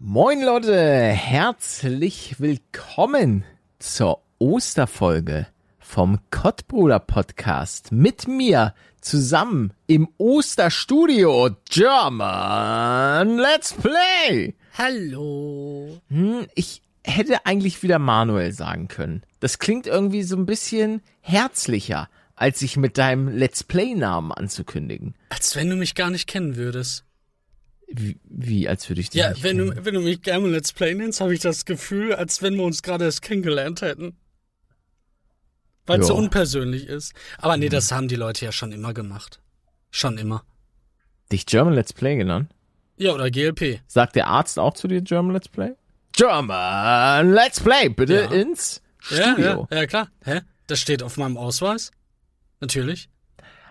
Moin Leute, herzlich willkommen zur Osterfolge vom Kottbruder Podcast mit mir zusammen im Osterstudio German Let's Play. Hallo. Hm, ich hätte eigentlich wieder Manuel sagen können. Das klingt irgendwie so ein bisschen herzlicher, als sich mit deinem Let's Play Namen anzukündigen. Als wenn du mich gar nicht kennen würdest. Wie, wie als würde ich dich Ja, wenn kennen. du, wenn du mich gerne Let's Play nennst, habe ich das Gefühl, als wenn wir uns gerade erst kennengelernt hätten. Weil es so Ja. Mhm. unpersönlich ist. Aber nee, das haben die Leute ja schon immer gemacht. Schon immer. dich German Let's Play genannt? Ja, oder GLP. Sagt der Arzt auch zu dir German Let's Play? German Let's Play, bitte Ja. ins Ja, Studio. ja, ja, klar. Hä? Das steht auf meinem Ausweis. Natürlich.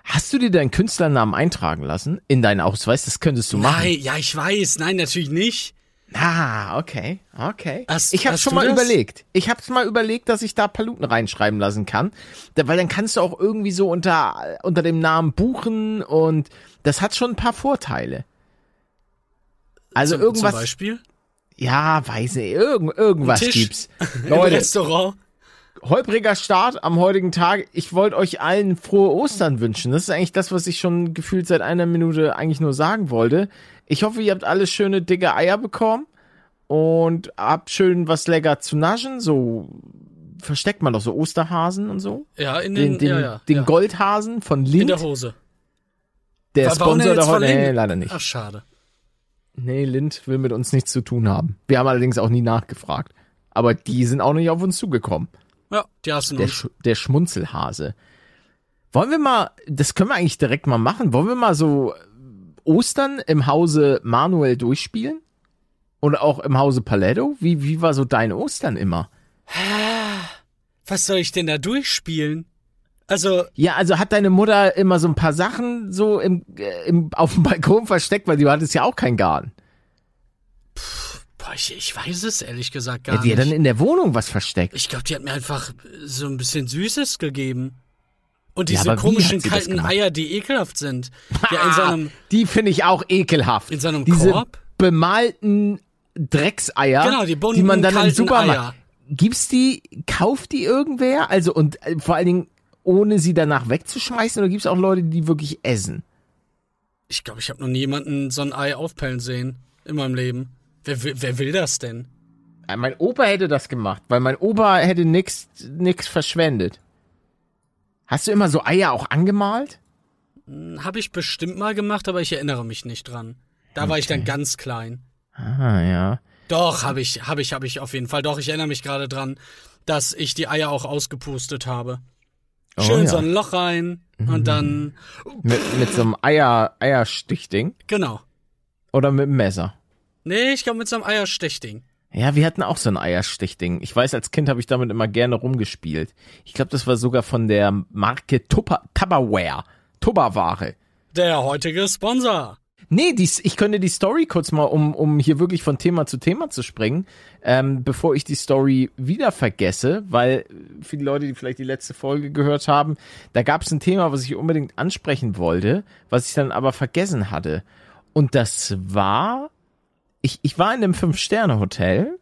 Hast du dir deinen Künstlernamen eintragen lassen in deinen Ausweis? Das könntest du machen. Nein, ja, ich weiß. Nein, natürlich nicht. Ah, okay, okay. Hast- ich habe schon mal das? überlegt. Ich habe mal überlegt, dass ich da Paluten reinschreiben lassen kann, weil dann kannst du auch irgendwie so unter unter dem Namen buchen und das hat schon ein paar Vorteile. Also Zum, irgendwas, Zum Beispiel? ja, weiß nicht, irgend, irgendwas gibt's. Im Leute, Restaurant. Holpriger Start am heutigen Tag. Ich wollte euch allen frohe Ostern wünschen. Das ist eigentlich das, was ich schon gefühlt seit einer Minute eigentlich nur sagen wollte. Ich hoffe, ihr habt alle schöne dicke Eier bekommen und habt schön was lecker zu naschen. So versteckt man doch so Osterhasen und so. Ja, in den, Den, den, ja, ja, den ja. Goldhasen von In Lind. der Hose. der denn Sponsor der heute. Nee, leider nicht. Ach, schade. Nee, Lind will mit uns nichts zu tun haben. Wir haben allerdings auch nie nachgefragt. Aber die sind auch nicht auf uns zugekommen. Ja, die hassen Der. Sch der Schmunzelhase. Wollen wir mal, das können wir eigentlich direkt mal machen. Wollen wir mal so Ostern im Hause Manuel durchspielen? Oder auch im Hause Paletto? Wie, wie war so dein Ostern immer? Was soll ich denn da durchspielen? Also, Ja, also hat deine Mutter immer so ein paar Sachen so im, äh, im, auf dem Balkon versteckt, weil du hattest ja auch keinen Garten. Boah, ich, ich weiß es ehrlich gesagt Ja, gar die hat dann nicht. in der Wohnung was versteckt. Ich glaube, die hat mir einfach so ein bisschen Süßes gegeben. Und Ja, diese wie komischen kalten? Eier, die ekelhaft sind. Ja, in die finde ich auch ekelhaft. in so einem Diese Korb. bemalten Dreckseier, Genau, die bunten, die man dann im Supermarkt. Eier. Gibt's die, kauft die irgendwer? Also und äh, vor allen Dingen ohne sie danach wegzuschmeißen oder gibt's auch Leute, die wirklich essen? Ich glaube, ich habe noch nie jemanden so ein Ei aufpellen sehen in meinem Leben. Wer, will- wer will das denn? Mein Opa hätte das gemacht, weil mein Opa hätte nix verschwendet. Hast du immer so Eier auch angemalt? Habe ich bestimmt mal gemacht, aber ich erinnere mich nicht dran. Da war ich dann ganz klein. Ah, ja. Doch, habe ich, habe ich, habe ich auf jeden Fall. Doch, ich erinnere mich gerade dran, dass ich die Eier auch ausgepustet habe. Oh, Schön ja. so ein Loch rein und dann, Mit, mit so einem Eier, Eierstichding genau. oder mit einem Messer? Nee, ich glaube mit so einem Eierstechding. Ja, wir hatten auch so ein Eierstichding. Ich weiß, als Kind habe ich damit immer gerne rumgespielt. Ich glaube, das war sogar von der Marke Tupper, Tupperware. Tupperware. Der heutige Sponsor. Nee, dies, ich könnte die Story kurz mal, um, um hier wirklich von Thema zu Thema zu springen, ähm, bevor ich die Story wieder vergesse, weil für die Leute, die vielleicht die letzte Folge gehört haben, da gab es ein Thema, was ich unbedingt ansprechen wollte, was ich dann aber vergessen hatte. Und das war, ich, ich war in einem Fünf-Sterne-Hotel.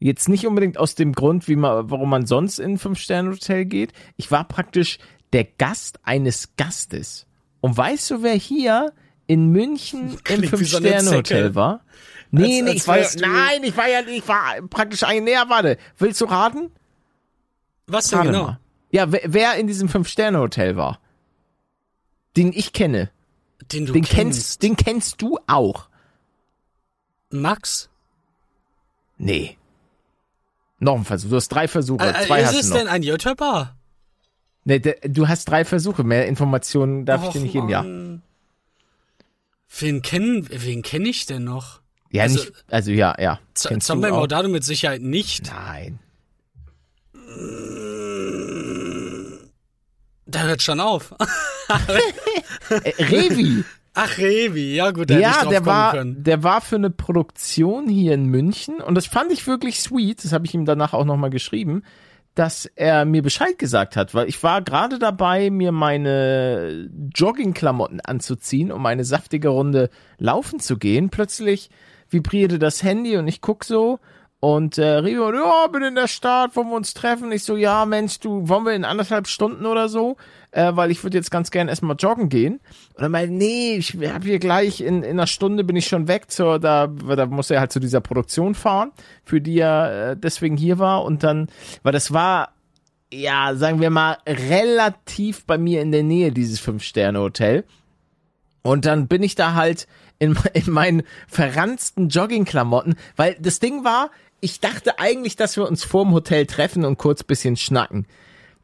Jetzt nicht unbedingt aus dem Grund, wie man, warum man sonst in ein Fünf-Sterne-Hotel geht. Ich war praktisch der Gast eines Gastes. Und weißt du, wer hier in München im Klingt so Fünf-Sterne-Hotel Zecke. war? Nee, Als- nee, als ich war ja, nein, ich war ja, ich war praktisch ein, näher, warte. Willst du raten? Was denn genau? mal. Ja, wer, wer in diesem Fünf-Sterne-Hotel war? Den ich kenne. Den du Den kennst. kennst, den kennst du auch. Max? Nee. Noch ein Versuch. Du hast drei Versuche. Äh, Zwei ist hast es du noch. denn ein Jötterbar? Nee, der, du hast drei Versuche. Mehr Informationen darf ich dir nicht geben. Ja. Wen kennen, wen kenne ich denn noch? Ja, Also- nicht. Also ja, ja. Z Zombie? Maudado mit Sicherheit nicht. Nein. Da hört schon auf. Äh, Revi. Ach, Revi. Ja, gut, da hätte ich ja, der war, können. der war für eine Produktion hier in München und das fand ich wirklich sweet. Das habe ich ihm danach auch nochmal geschrieben, dass er mir Bescheid gesagt hat, weil ich war gerade dabei, mir meine Joggingklamotten anzuziehen, um eine saftige Runde laufen zu gehen. Plötzlich vibrierte das Handy und ich guck so und äh, Rio, ja, bin in der Stadt, wollen wir uns treffen? Ich so, ja, Mensch, du, wollen wir in anderthalb Stunden oder so? Äh, weil ich würde jetzt ganz gern erstmal joggen gehen. Und dann meinte, nee, ich hab hier gleich in, in einer Stunde bin ich schon weg zur, da, da muss er halt zu dieser Produktion fahren, für die er äh, deswegen hier war. Und dann, weil das war, ja, sagen wir mal, relativ bei mir in der Nähe, dieses Fünf-Sterne-Hotel. Und dann bin ich da halt in, in meinen verranzten Joggingklamotten, weil das Ding war, ich dachte eigentlich, dass wir uns vorm Hotel treffen und kurz bisschen schnacken.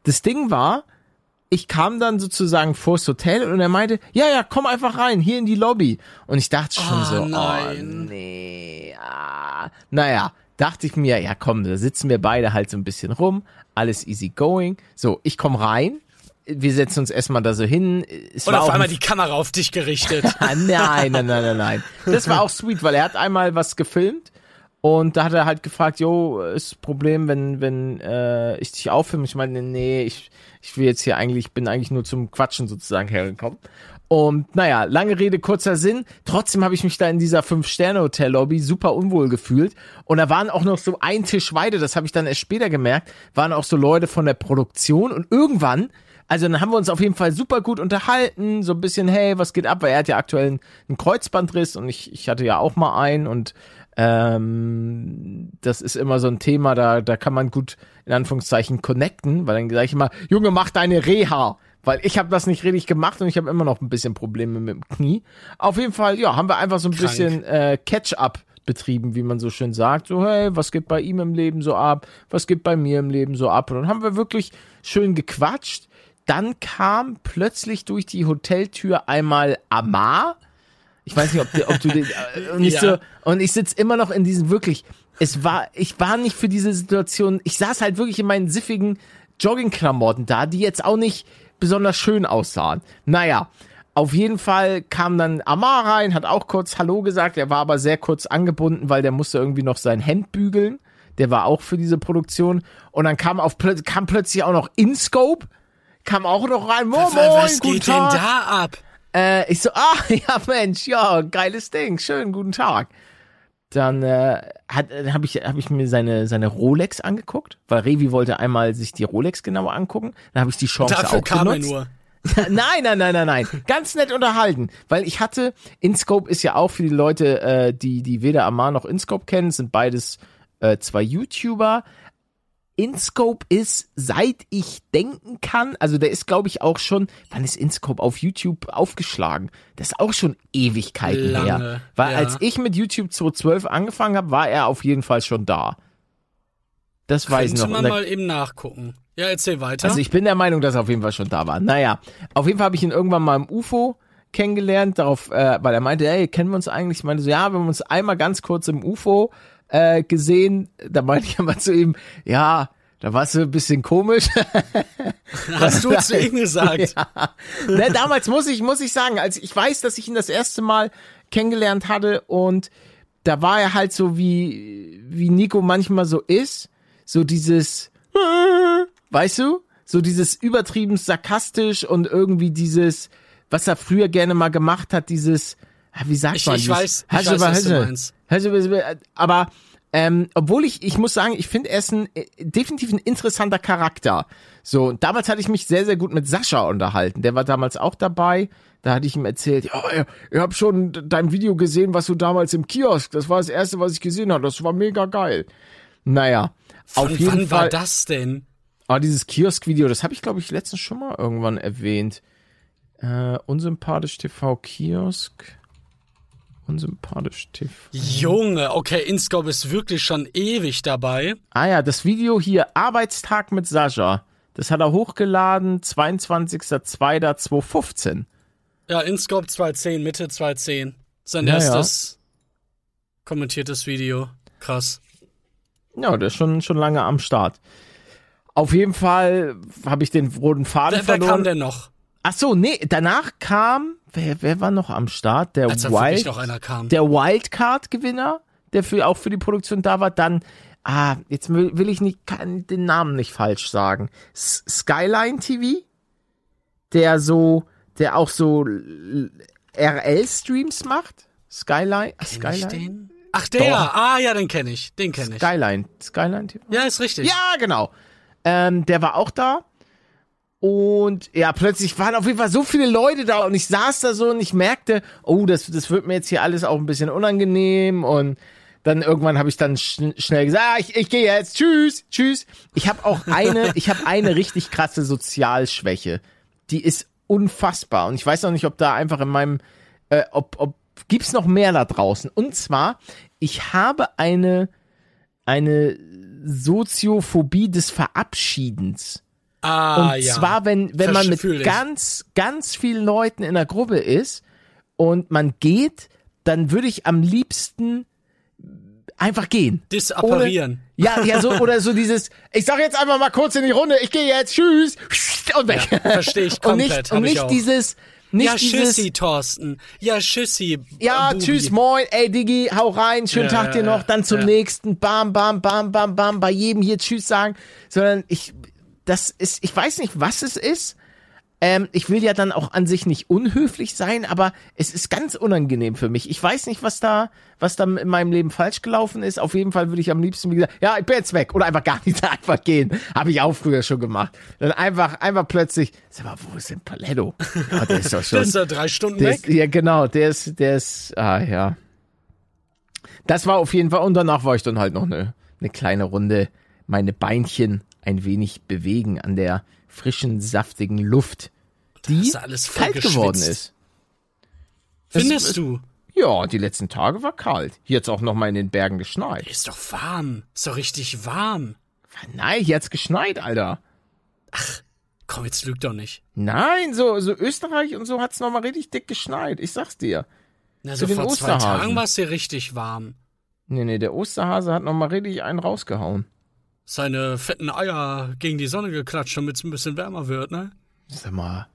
Das Ding war, ich kam dann sozusagen vors Hotel und er meinte, ja, ja, komm einfach rein, hier in die Lobby. Und ich dachte schon Oh, so, nein. oh nee, ah. Naja, dachte ich mir, ja komm, da sitzen wir beide halt so ein bisschen rum, alles easy going. So, ich komm rein, wir setzen uns erstmal da so hin. Es Und auf einmal die Kamera auf dich gerichtet. Ah, nein, nein, nein, nein, nein. Das war auch sweet, weil er hat einmal was gefilmt und da hat er halt gefragt, jo, ist Problem, wenn wenn äh, ich dich auffilme? Ich meine, nee, ich ich will jetzt hier eigentlich, ich bin eigentlich nur zum Quatschen sozusagen hergekommen. Und naja, lange Rede, kurzer Sinn. Trotzdem habe ich mich da in dieser Fünf-Sterne-Hotel-Lobby super unwohl gefühlt. Und da waren auch noch so ein Tisch weiter, das habe ich dann erst später gemerkt, waren auch so Leute von der Produktion. Und irgendwann, also dann haben wir uns auf jeden Fall super gut unterhalten, so ein bisschen, hey, was geht ab? Weil er hat ja aktuell einen Kreuzbandriss und ich, ich hatte ja auch mal einen und ähm, das ist immer so ein Thema, da, da kann man gut in Anführungszeichen connecten, weil dann sage ich immer, Junge, mach deine Reha. Weil ich habe das nicht richtig gemacht und ich habe immer noch ein bisschen Probleme mit dem Knie. Auf jeden Fall, ja, haben wir einfach so ein Krank. bisschen äh, Catch-up betrieben, wie man so schön sagt. So, hey, was geht bei ihm im Leben so ab? Was geht bei mir im Leben so ab? Und dann haben wir wirklich schön gequatscht. Dann kam plötzlich durch die Hoteltür einmal Amar. Ich weiß nicht, ob, du- ob du den, äh, und ich Ja. so, und ich sitz immer noch in diesem wirklich, es war, ich war nicht für diese Situation, ich saß halt wirklich in meinen siffigen Joggingklamotten da, die jetzt auch nicht besonders schön aussahen. Naja, auf jeden Fall kam dann Amar rein, hat auch kurz Hallo gesagt, er war aber sehr kurz angebunden, weil der musste irgendwie noch sein Hemd bügeln. Der war auch für diese Produktion. Und dann kam auf kam plötzlich auch noch InScope, kam auch noch rein. Moin, Was, was geht denn Tag. da ab? Äh, ich so, ah, ja Mensch, ja, geiles Ding, schön, guten Tag. Dann äh, äh, habe ich, hab ich mir seine, seine Rolex angeguckt, weil Revi wollte einmal sich die Rolex genauer angucken. Dann habe ich die Chance Dafür auch kam er genutzt. nur. nein, nein, nein, nein, nein. Ganz nett unterhalten. Weil ich hatte, InScope ist ja auch für die Leute, äh, die, die weder Amar noch InScope kennen, sind beides äh, zwei YouTuber. InScope ist, seit ich denken kann, also der ist, glaube ich, auch schon, wann ist InScope auf YouTube aufgeschlagen? Das ist auch schon Ewigkeiten her. Lange, Weil ja. als ich mit YouTube 2012 angefangen habe, war er auf jeden Fall schon da. Das weiß ich Könnte noch. man da- mal eben nachgucken. Ja, erzähl weiter. also ich bin der Meinung, dass er auf jeden Fall schon da war. Naja, auf jeden Fall habe ich ihn irgendwann mal im UFO kennengelernt, darauf, äh, weil er meinte, hey, kennen wir uns eigentlich? Ich meinte so, ja, wir haben uns einmal ganz kurz im UFO äh, gesehen. Da meinte ich aber zu ihm, ja, da warst du ein bisschen komisch. Hast du zu ihm gesagt? ja. ne, damals muss ich, muss ich sagen, als ich weiß, dass ich ihn das erste Mal kennengelernt hatte und da war er halt so wie, wie Nico manchmal so ist, so dieses, weißt du, so dieses übertrieben sarkastisch und irgendwie dieses, was er früher gerne mal gemacht hat, dieses, ah, wie sagt Ich- man? ich weiß- ich weiß, was du meinst. Hasse, Aber ähm, obwohl ich, ich muss sagen, ich finde er ist ein, äh, definitiv ein interessanter Charakter. So, und damals hatte ich mich sehr, sehr gut mit Sascha unterhalten. Der war damals auch dabei. Da hatte ich ihm erzählt, ja, ich, ich habe schon dein Video gesehen, was du damals im Kiosk, das war das erste, was ich gesehen habe. Das war mega geil. Naja, auf Von jeden wann Fall. war das denn? Ah, dieses Kiosk-Video, das habe ich, glaube ich, letztens schon mal irgendwann erwähnt. Äh, unsympathisch TV Kiosk. Unsympathisch TV. Junge, okay, InScope ist wirklich schon ewig dabei. Ah ja, das Video hier, Arbeitstag mit Sascha. Das hat er hochgeladen, 22.02.2015. Ja, InScope 210, Mitte 210. Sein Ja, ja. erstes kommentiertes Video. Krass. Ja, der ist schon, schon lange am Start. Auf jeden Fall habe ich den roten Faden Wer, wer verloren. kam denn noch? Ach so, nee, danach kam, wer, wer war noch am Start? Der Als Wild, noch einer kam. der Wildcard-Gewinner, der für, auch für die Produktion da war. Dann, ah, jetzt will, will ich nicht, kann den Namen nicht falsch sagen. S Skyline TV, der so, der auch so RL-Streams macht. Skyline, ah, Kenn ich Skyline. den? Ach, der, Doch. ah ja, den kenne ich, den kenne ich. Skyline. Skyline TV? Ja, ist richtig. Ja, genau. Ähm, der war auch da. Und ja, plötzlich waren auf jeden Fall so viele Leute da und ich saß da so und ich merkte, oh, das, das wird mir jetzt hier alles auch ein bisschen unangenehm und dann irgendwann habe ich dann schn schnell gesagt, ah, ich, ich gehe jetzt, tschüss, tschüss. Ich habe auch eine, ich habe eine richtig krasse Sozialschwäche. Die ist unfassbar und ich weiß auch nicht, ob da einfach in meinem, äh, ob, ob gibt's noch mehr da draußen. Und zwar, ich habe eine, eine Soziophobie des Verabschiedens. Ah, Und ja. zwar, wenn, wenn man mit ganz, ganz vielen Leuten in der Gruppe ist und man geht, dann würde ich am liebsten einfach gehen. Disapparieren. Ohne, ja, ja, so, oder so dieses, ich sag jetzt einfach mal kurz in die Runde, ich gehe jetzt, tschüss, und weg. Ja, versteh ich und komplett, nicht, hab und ich nicht dieses, nicht ja, dieses, Tschüssi, Thorsten. Ja, Tschüssi. ja, äh, Bubi. tschüss, moin, ey Digi, hau rein, schönen Ja, Tag dir ja, noch, dann zum ja. nächsten, bam, bam, bam, bam, bam, bei jedem hier tschüss sagen, sondern ich, das ist, ich weiß nicht, was es ist. Ähm, ich will ja dann auch an sich nicht unhöflich sein, aber es ist ganz unangenehm für mich. Ich weiß nicht, was da, was da in meinem Leben falsch gelaufen ist. Auf jeden Fall würde ich am liebsten, wie gesagt, ja, ich bin jetzt weg oder einfach gar nicht einfach gehen. Habe ich auch früher schon gemacht. Dann einfach, einfach plötzlich, sag mal, wo ist denn Paletto? Ja, der ist doch schon. Der ist ja drei Stunden weg. ist, ja, genau, der ist, der ist, ah, ja. Das war auf jeden Fall, und danach war ich dann halt noch eine, eine kleine Runde, meine Beinchen ein wenig bewegen an der frischen, saftigen Luft, die kalt geworden ist. Es- Findest es- du? Ja, die letzten Tage war kalt. Hier hat's auch noch mal in den Bergen geschneit. Ist doch warm. Ist doch richtig warm. Nein, hier hat's geschneit, Alter. Komm, jetzt lüg doch nicht. Nein, so, so Österreich und so hat's noch mal richtig dick geschneit. Ich sag's dir. Na, so den vor zwei. Tagen war es hier richtig warm. Nee, nee, der Osterhase hat noch mal richtig einen rausgehauen. Seine fetten Eier gegen die Sonne geklatscht, damit es ein bisschen wärmer wird, ne? Sag mal,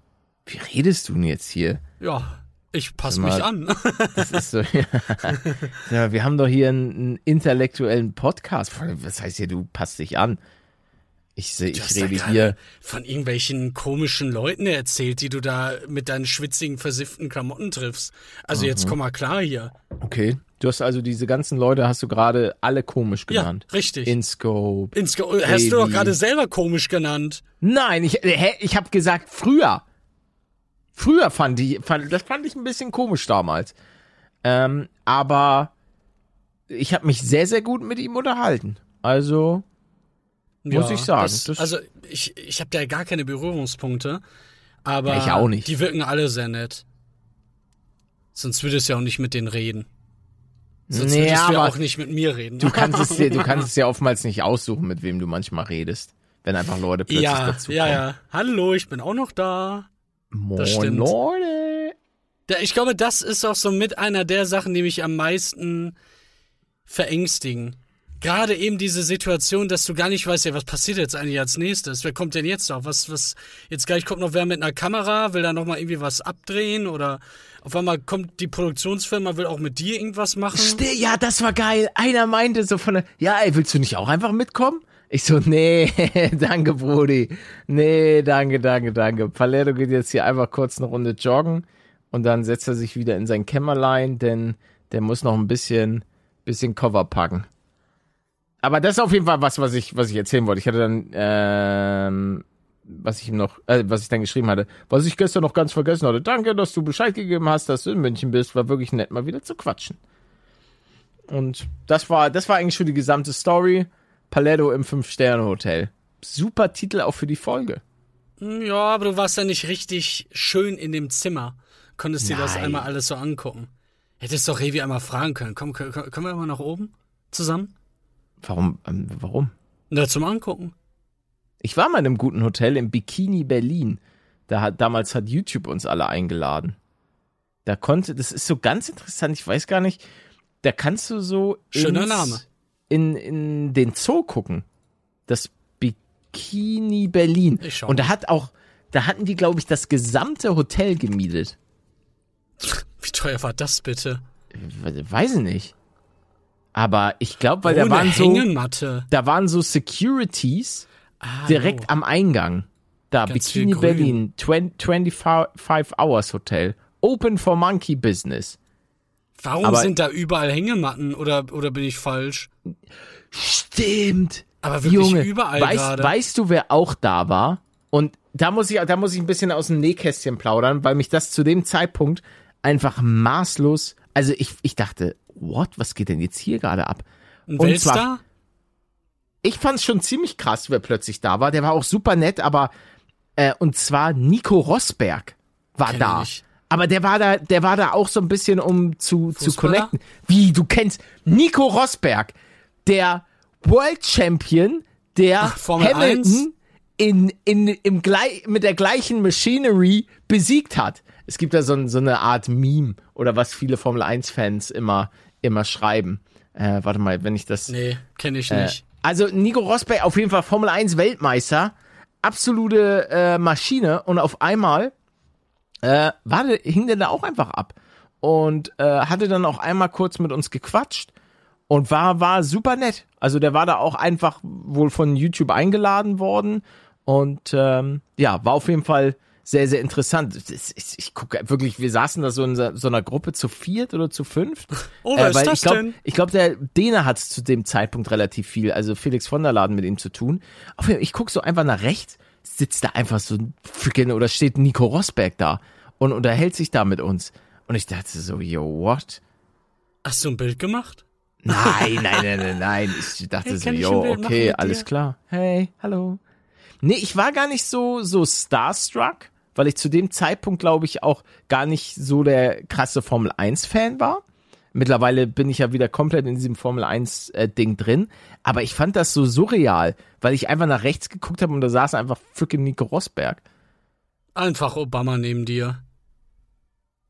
wie redest du denn jetzt hier? Ja, ich passe mich an. Das ist so, ja, wir haben doch hier einen, einen intellektuellen Podcast. Was heißt hier, du passt dich an? Ich, ich da rede hier. Von irgendwelchen komischen Leuten erzählt, die du da mit deinen schwitzigen, versifften Klamotten triffst. Also Mhm. jetzt komm mal klar hier. Okay. Du hast also diese ganzen Leute, hast du gerade alle komisch genannt. Ja, richtig. InScope. Insge hast du doch Baby. gerade selber komisch genannt. Nein, ich, hä, ich habe gesagt, früher. Früher fand ich, fand, das fand ich ein bisschen komisch damals. Ähm, aber ich habe mich sehr, sehr gut mit ihm unterhalten. Also, Muss ich sagen, Das, das- also ich, ich habe da gar keine Berührungspunkte. Aber Ja, ich auch nicht. die wirken alle sehr nett. Sonst würdest du ja auch nicht mit denen reden. Sonst Nee, würdest du ja aber auch nicht mit mir reden. du kannst es dir, du kannst es ja oftmals nicht aussuchen, mit wem du manchmal redest. Wenn einfach Leute plötzlich ja, dazu ja, kommen. ja. Hallo, ich bin auch noch da. Moin. Leute. Ich glaube, das ist auch so mit einer der Sachen, die mich am meisten verängstigen. Gerade eben diese Situation, dass du gar nicht weißt, ja, was passiert jetzt eigentlich als nächstes? Wer kommt denn jetzt noch? Was, was, jetzt gleich kommt noch wer mit einer Kamera, will da noch mal irgendwie was abdrehen oder auf einmal kommt die Produktionsfirma, will auch mit dir irgendwas machen. Ste- Ja, das war geil. Einer meinte so von der, ja, ey, willst du nicht auch einfach mitkommen? Ich so, nee, danke, Brody. Nee, danke, danke, danke. Palermo geht jetzt hier einfach kurz eine Runde joggen und dann setzt er sich wieder in sein Kämmerlein, denn der muss noch ein bisschen, bisschen Cover packen. Aber das ist auf jeden Fall was, was ich, was ich erzählen wollte. Ich hatte dann, ähm, was ich ihm noch, äh, was ich dann geschrieben hatte, was ich gestern noch ganz vergessen hatte. Danke, dass du Bescheid gegeben hast, dass du in München bist. War wirklich nett, mal wieder zu quatschen. Und das war, das war eigentlich schon die gesamte Story. Paletto im Fünf-Sterne-Hotel. Super Titel auch für die Folge. Hm, Ja, aber du warst ja nicht richtig schön in dem Zimmer. Konntest dir das Nein. einmal alles so angucken. Hättest doch Revi einmal fragen können. Komm, können, können wir mal nach oben? Zusammen? Warum, ähm, warum? Na, zum Angucken. Ich war mal in einem guten Hotel im Bikini Berlin. Da hat, damals hat YouTube uns alle eingeladen. Da konnte, das ist so ganz interessant, ich weiß gar nicht, da kannst du so Schöner ins- Name. In, in den Zoo gucken. Das Bikini Berlin. Ich schau Und da hat auch, da hatten die, glaube ich, das gesamte Hotel gemietet. Wie teuer war das bitte? Weiß ich nicht. Aber ich glaube, weil da Ohne waren so, Hängematte. da waren so Securities Ah, direkt am Eingang. Da, Ganz Bikini. Berlin, 20, 25 Hours Hotel. Open for Monkey Business. Warum Aber- sind da überall Hängematten oder, oder bin ich falsch? Stimmt. Aber wirklich Junge, überall weißt, gerade. weißt du, wer auch da war? Und da muss ich, da muss ich ein bisschen aus dem Nähkästchen plaudern, weil mich das zu dem Zeitpunkt einfach maßlos, also ich, ich dachte, what, was geht denn jetzt hier gerade ab? Ein und Weltstar? Ich fand es schon ziemlich krass, wer plötzlich da war. Der war auch super nett, aber äh, und zwar Nico Rosberg war Kenn da. ich. Aber der war da, der war da auch so ein bisschen um zu, zu connecten. Wie, du kennst Nico Rosberg, der World Champion, der Ach, Hamilton in, in, im mit der gleichen Machinery besiegt hat. Es gibt da so, so eine Art Meme oder was viele Formel 1 Fans immer, immer schreiben. Äh, warte mal, wenn ich das. Nee, kenne ich Äh, nicht. Also Nico Rosberg auf jeden Fall Formel 1 Weltmeister, absolute äh, Maschine. Und auf einmal äh, war hing der da auch einfach ab. Und äh, hatte dann auch einmal kurz mit uns gequatscht und war war super nett. Also der war da auch einfach wohl von YouTube eingeladen worden. Und ähm, ja war auf jeden Fall sehr sehr interessant. Ist- Ich gucke wirklich, wir saßen da so in so einer Gruppe zu viert oder zu fünft. Oh, wer ist weil das ich glaub, denn? Ich glaube, der Däne hat zu dem Zeitpunkt relativ viel, also Felix von der Laden mit ihm zu tun. Auf jeden Fall, ich guck so einfach nach rechts, sitzt da einfach so ein freaking, oder steht Nico Rosberg da und unterhält sich da mit uns. Und ich dachte so, yo, what? Hast du ein Bild gemacht? Nein, nein, nein, nein, nein. Ich dachte Hey, so, ich yo, okay, alles klar. Hey, hallo. Nee, ich war gar nicht so, so starstruck, weil ich zu dem Zeitpunkt, glaube ich, auch gar nicht so der krasse Formel 1-Fan war. Mittlerweile bin ich ja wieder komplett in diesem Formel 1-Ding drin. Aber ich fand das so surreal, weil ich einfach nach rechts geguckt habe und da saß einfach freaking Nico Rosberg. Einfach Obama neben dir.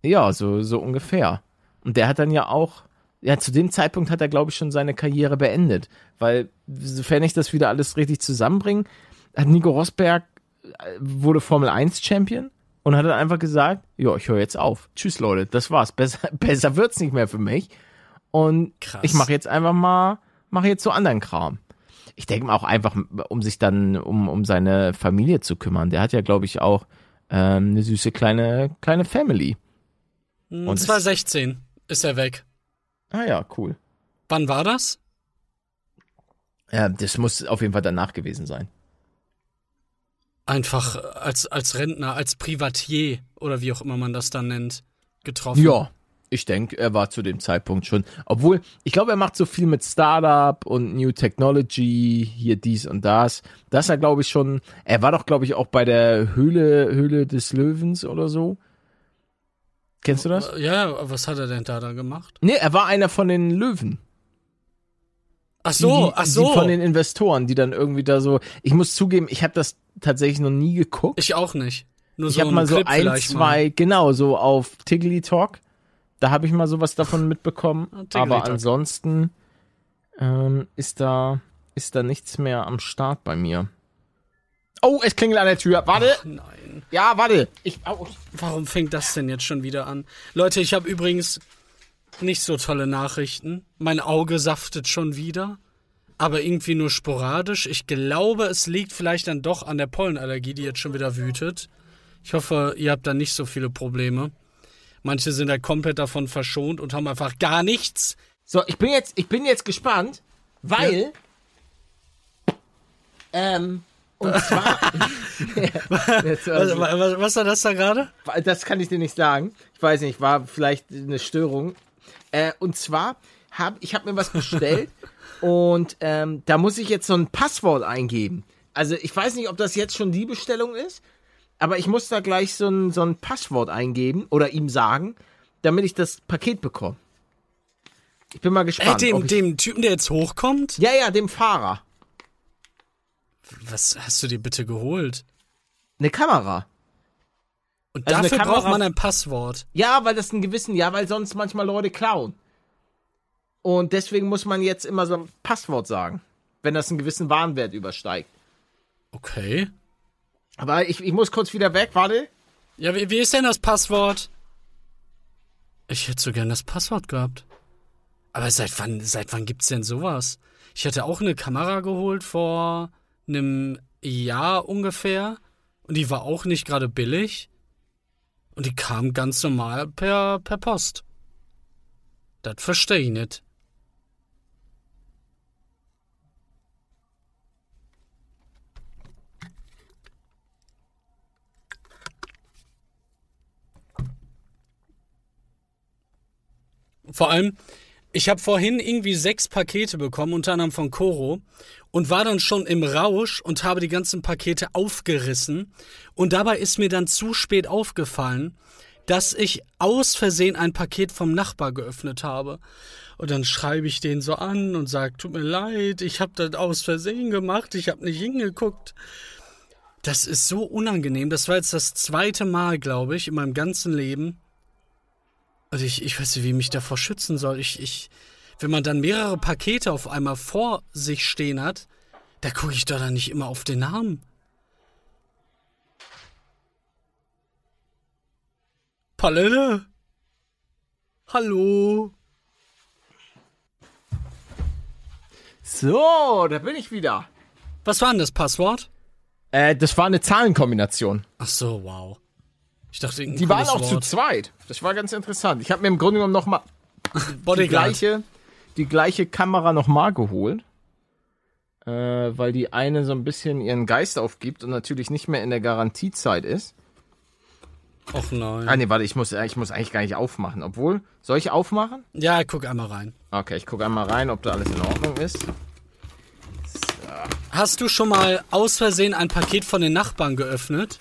Ja, so, so ungefähr. Und der hat dann ja auch, ja, zu dem Zeitpunkt hat er, glaube ich, schon seine Karriere beendet. Weil, sofern ich das wieder alles richtig zusammenbringe, hat Nico Rosberg, äh, wurde Formel 1 Champion und hat dann einfach gesagt, ja, ich höre jetzt auf. Tschüss, Leute, das war's. Besser, besser wird's nicht mehr für mich. Und Krass. ich mache jetzt einfach mal, mache jetzt so anderen Kram. Ich denke mal auch einfach, um sich dann um, um seine Familie zu kümmern. Der hat ja, glaube ich, auch ähm, eine süße kleine, kleine Family. Und Und- 2016 ist er weg. Ah ja, cool. Wann war das? Ja, das muss auf jeden Fall danach gewesen sein. Einfach als, als Rentner, als Privatier oder wie auch immer man das dann nennt, getroffen. Ja, ich denke, er war zu dem Zeitpunkt schon. Obwohl, ich glaube, er macht so viel mit Startup und New Technology, hier dies und das. Das er, glaube ich, schon. Er war doch, glaube ich, auch bei der Höhle, Höhle des Löwens oder so. Kennst du das? Ja, was hat er denn da dann gemacht? Nee, er war einer von den Löwen. Ach Die- so, die, ach so. Die von den Investoren, die dann irgendwie da so. Ich muss zugeben, ich habe das tatsächlich noch nie geguckt. ich auch nicht. Nur Ich so habe ein mal so Clip ein, vielleicht zwei, genau, so auf Tiggly Talk. Da habe ich mal sowas davon mitbekommen. Ah, aber ansonsten ähm, ist da ist da nichts mehr am Start bei mir. Oh, es klingelt an der Tür. Warte. Mal. Nein. Ja, warte. Ich, au, Warum fängt das denn jetzt schon wieder an? Leute, ich habe übrigens nicht so tolle Nachrichten. Mein Auge saftet schon wieder, aber irgendwie nur sporadisch. Ich glaube, es liegt vielleicht dann doch an der Pollenallergie, die jetzt schon wieder wütet. Ich hoffe, ihr habt da nicht so viele Probleme. Manche sind halt komplett davon verschont und haben einfach gar nichts. So, ich bin jetzt, ich bin jetzt gespannt, weil ähm und zwar Was, was, was war das da gerade? das kann ich dir nicht sagen. Ich weiß nicht, war vielleicht eine Störung. Äh, und zwar habe ich habe mir was bestellt und ähm, da muss ich jetzt so ein Passwort eingeben. Also ich weiß nicht, ob das jetzt schon die Bestellung ist, aber ich muss da gleich so ein, so ein Passwort eingeben oder ihm sagen, damit ich das Paket bekomme. Ich bin mal Äh, gespannt. dem, ob ich, dem Typen, der jetzt hochkommt? ja, ja, dem Fahrer. Was hast du dir bitte geholt? Eine Kamera. Und Also dafür Kamera- braucht man ein Passwort. Ja, weil das einen gewissen, ja, weil sonst manchmal Leute klauen. Und deswegen muss man jetzt immer so ein Passwort sagen, wenn das einen gewissen Warenwert übersteigt. Okay. Aber ich, ich muss kurz wieder weg, warte. Ja, wie, wie ist denn das Passwort? Ich hätte so gern das Passwort gehabt. Aber seit wann, seit wann gibt's denn sowas? Ich hatte auch eine Kamera geholt vor einem Jahr ungefähr. Und die war auch nicht gerade billig. Und die kam ganz normal per, per Post. Das verstehe ich nicht. Vor allem, ich habe vorhin irgendwie sechs Pakete bekommen, unter anderem von Coro, und war dann schon im Rausch und habe die ganzen Pakete aufgerissen. Und dabei ist mir dann zu spät aufgefallen, dass ich aus Versehen ein Paket vom Nachbar geöffnet habe. Und dann schreibe ich den so an und sage, tut mir leid, ich habe das aus Versehen gemacht, ich habe nicht hingeguckt. Das ist so unangenehm. Das war jetzt das zweite Mal, glaube ich, in meinem ganzen Leben, also ich, ich weiß nicht, wie ich mich davor schützen soll. Ich, ich, wenn man dann mehrere Pakete auf einmal vor sich stehen hat, da gucke ich doch dann nicht immer auf den Namen. Palette? Hallo? So, da bin ich wieder. Was war denn das Passwort? Äh, das war eine Zahlenkombination. Ach so, wow. Ich dachte, Die waren auch zu zweit. Das war ganz interessant. Ich habe mir im Grunde genommen noch mal die gleiche, die gleiche Kamera noch mal geholt, äh, weil die eine so ein bisschen ihren Geist aufgibt und natürlich nicht mehr in der Garantiezeit ist. Och nein. Ah nee, warte, ich muss, ich muss eigentlich gar nicht aufmachen. Obwohl, soll ich aufmachen? Ja, guck einmal rein. Okay, ich gucke einmal rein, ob da alles in Ordnung ist. Hast du schon mal aus Versehen ein Paket von den Nachbarn geöffnet?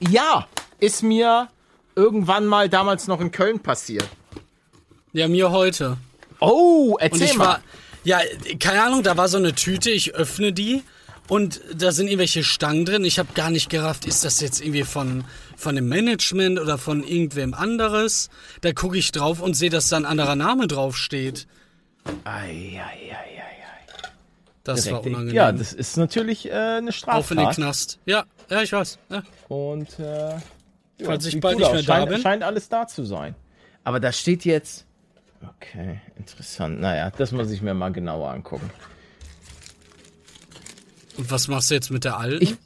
Ja, ist mir irgendwann mal damals noch in Köln passiert. Ja, mir heute. Oh, erzähl mal. war, ja, keine Ahnung, da war so eine Tüte, ich öffne die und da sind irgendwelche Stangen drin. Ich habe gar nicht gerafft, ist das jetzt irgendwie von, von dem Management oder von irgendwem anderes? Da gucke ich drauf und sehe, dass da ein anderer Name draufsteht. Ei, ei, ei, ei, ei. Das war Direkt- unangenehm. Ja, das ist natürlich äh, eine Auf in den. Knast. Ja, ja, ich weiß. Ja. Und äh, ja, Falls ich bald nicht aus. mehr da scheint, bin. Scheint alles da zu sein. Aber da steht jetzt. Okay, interessant. Naja, das muss ich mir mal genauer angucken. Und was machst du jetzt mit der alten? Ich-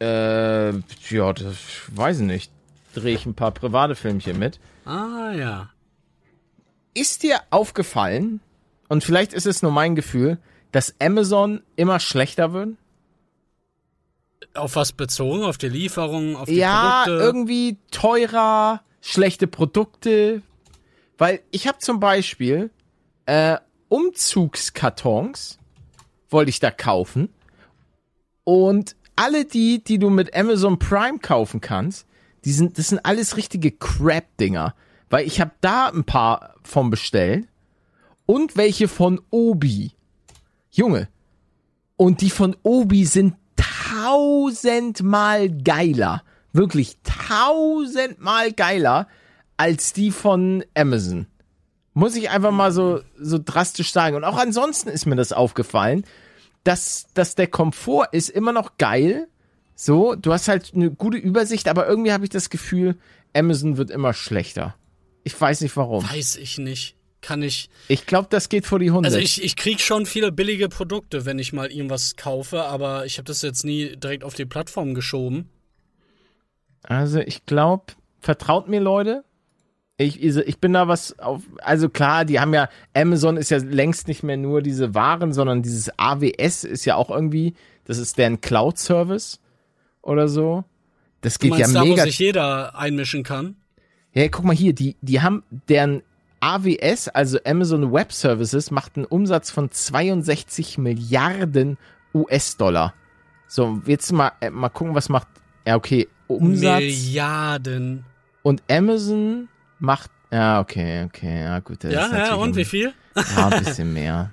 Äh, ja, das weiß ich nicht. Drehe ich ein paar private Filmchen mit. ah, ja. Ist dir aufgefallen, und vielleicht ist es nur mein Gefühl, dass Amazon immer schlechter wird? Auf was bezogen? Auf die Lieferung, auf die ja, Produkte? irgendwie teurer, schlechte Produkte. Weil ich habe zum Beispiel äh, Umzugskartons, wollte ich da kaufen. Und alle die, die du mit Amazon Prime kaufen kannst, die sind, das sind alles richtige Crap-Dinger. Weil ich habe da ein paar von bestellt und welche von Obi. Junge. Und die von Obi sind tausendmal geiler. Wirklich tausendmal geiler als die von Amazon. Muss ich einfach mal so, so drastisch sagen. Und auch ansonsten ist mir das aufgefallen, dass, dass der Komfort ist immer noch geil. So, du hast halt eine gute Übersicht, aber irgendwie habe ich das Gefühl, Amazon wird immer schlechter. Ich weiß nicht warum. Weiß ich nicht. Kann ich. Ich glaube, das geht vor die Hunde. Also ich, ich krieg schon viele billige Produkte, wenn ich mal irgendwas kaufe, aber ich habe das jetzt nie direkt auf die Plattform geschoben. Also ich glaube, vertraut mir Leute. Ich, ich bin da was auf, also klar, die haben ja, Amazon ist ja längst nicht mehr nur diese Waren, sondern dieses AWS ist ja auch irgendwie, das ist deren Cloud-Service oder so. Das geht meinst, ja da, wo mega. sich jeder einmischen kann? Ja, guck mal hier, die, die haben deren AWS, also Amazon Web Services, macht einen Umsatz von 62 Milliarden US-Dollar. So, jetzt mal, äh, mal gucken, was macht, ja, okay, Umsatz. Milliarden. Und Amazon macht. Ja, okay, okay, ja, gut. Ja, ja, und wie viel? Ja, ein bisschen mehr.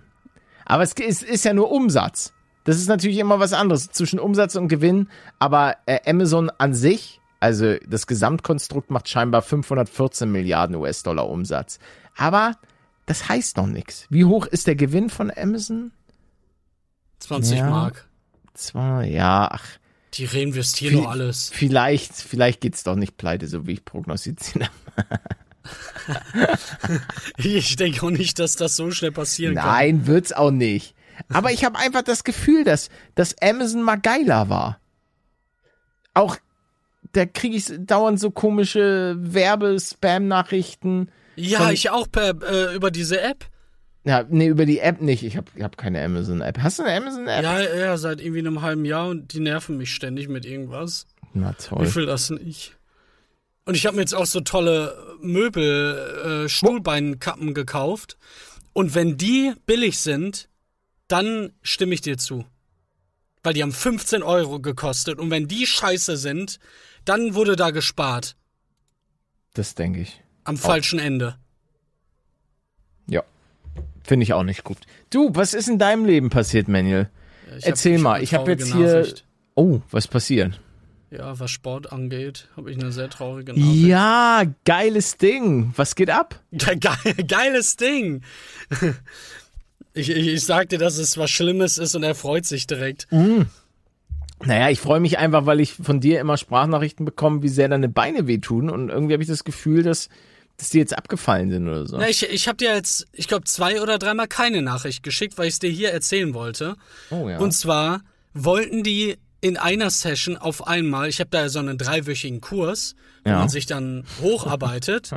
Aber es ist, ist ja nur Umsatz. Das ist natürlich immer was anderes zwischen Umsatz und Gewinn. Aber äh, Amazon an sich, also das Gesamtkonstrukt macht scheinbar 514 Milliarden US-Dollar Umsatz. Aber das heißt noch nichts. Wie hoch ist der Gewinn von Amazon? 20 Ja. Mark. Zwar, ja, ach, Die reinvestieren doch alles. vielleicht, vielleicht geht's doch nicht pleite, so wie ich prognostiziere. Ich denke auch nicht, dass das so schnell passieren kann. Nein, wird's auch nicht. Aber ich habe einfach das Gefühl, dass, dass Amazon mal geiler war. Auch da kriege ich dauernd so komische Werbe-Spam-Nachrichten Ja, ich auch per, äh, über diese App. Ja, nee, über die App nicht. Ich habe ich hab keine Amazon-App. Hast du eine Amazon-App? Ja, ja, seit irgendwie einem halben Jahr und die nerven mich ständig mit irgendwas. Na Ich toll. will das nicht. Und ich habe mir jetzt auch so tolle Möbel, äh, Stuhlbeinkappen gekauft. Und wenn die billig sind, dann stimme ich dir zu. Weil die haben 15 Euro gekostet. Und wenn die scheiße sind, dann wurde da gespart. Das denke ich. Am falschen Ende. Ja. Finde ich auch nicht gut. Du, was ist in deinem Leben passiert, Manuel? Ich Erzähl mal, ich hab eine jetzt hier- Nachricht. Oh, was passiert? Ja, was Sport angeht, habe ich eine sehr traurige Nachricht. Ja, geiles Ding. Was geht ab? Ja, geil, geiles Ding. Ich, ich, ich sag dir, dass es was Schlimmes ist und er freut sich direkt. Naja, ich freue mich einfach, weil ich von dir immer Sprachnachrichten bekomme, wie sehr deine Beine wehtun. Und irgendwie habe ich das Gefühl, dass, dass die jetzt abgefallen sind oder so. Na, ich ich habe dir jetzt, ich glaube, zwei oder dreimal keine Nachricht geschickt, weil ich es dir hier erzählen wollte. Oh ja. Und zwar wollten die in einer Session auf einmal, ich habe da so einen dreiwöchigen Kurs, wo Ja. man sich dann hocharbeitet.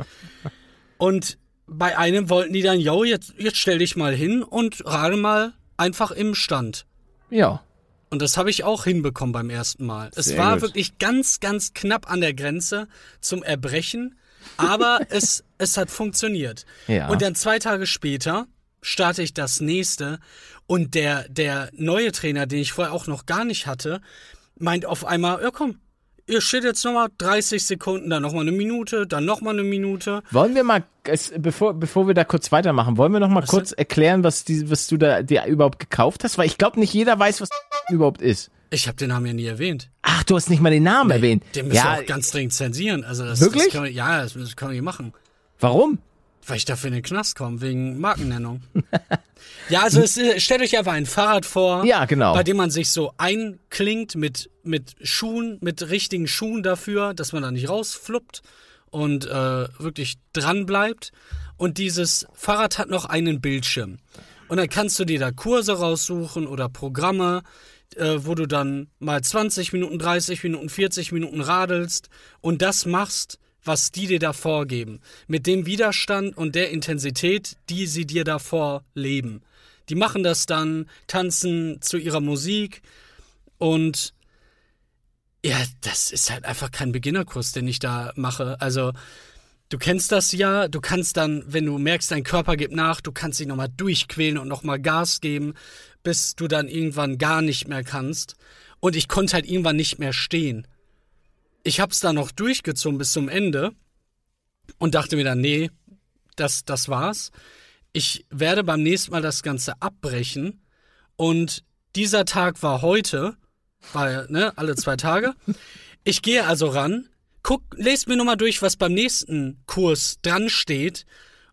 und bei einem wollten die dann, yo, jetzt, jetzt stell dich mal hin und rade mal einfach im Stand. ja. Und das habe ich auch hinbekommen beim ersten Mal. Es Sehr war gut. wirklich ganz, ganz knapp an der Grenze zum Erbrechen, aber es, es hat funktioniert. Ja. Und dann zwei Tage später starte ich das nächste und der, der neue Trainer, den ich vorher auch noch gar nicht hatte, meint auf einmal, ja komm, ihr steht jetzt nochmal 30 Sekunden, dann nochmal eine Minute, dann nochmal eine Minute. Wollen wir mal, es, bevor, bevor wir da kurz weitermachen, wollen wir noch mal Was kurz erklären, was, die, was du da dir überhaupt gekauft hast? Weil ich glaube, nicht jeder weiß, was überhaupt ist. Ich habe den Namen ja nie erwähnt. Ach, du hast nicht mal den Namen erwähnt. Den müssen ja, wir auch ganz dringend zensieren. Also das, Wirklich? Das man, ja, das, man nicht machen. warum? Weil ich dafür in den Knast komme, wegen Markennennung. ja, also es, ist- stellt euch einfach ein Fahrrad vor, Ja, genau. bei dem man sich so einklingt mit, mit Schuhen, mit richtigen Schuhen dafür, dass man da nicht rausfluppt und äh, wirklich dran bleibt. Und dieses Fahrrad hat noch einen Bildschirm. Und dann kannst du dir da Kurse raussuchen oder Programme, äh, wo du dann mal 20 Minuten, 30 Minuten, 40 Minuten radelst und das machst, was die dir da vorgeben. Mit dem Widerstand und der Intensität, die sie dir da vorleben. Die machen das dann, tanzen zu ihrer Musik und ja, das ist halt einfach kein Beginnerkurs, den ich da mache. Also, du kennst das ja, du kannst dann, wenn du merkst, dein Körper gibt nach, du kannst dich nochmal durchquälen und nochmal Gas geben, bis du dann irgendwann gar nicht mehr kannst. Und ich konnte halt irgendwann nicht mehr stehen. Ich hab's dann noch durchgezogen bis zum Ende und dachte mir dann, nee, das, das war's. Ich werde beim nächsten Mal das Ganze abbrechen. Und dieser Tag war heute, weil, ne, alle zwei Tage. Ich gehe also ran, guck, lest mir nochmal durch, was beim nächsten Kurs dran steht.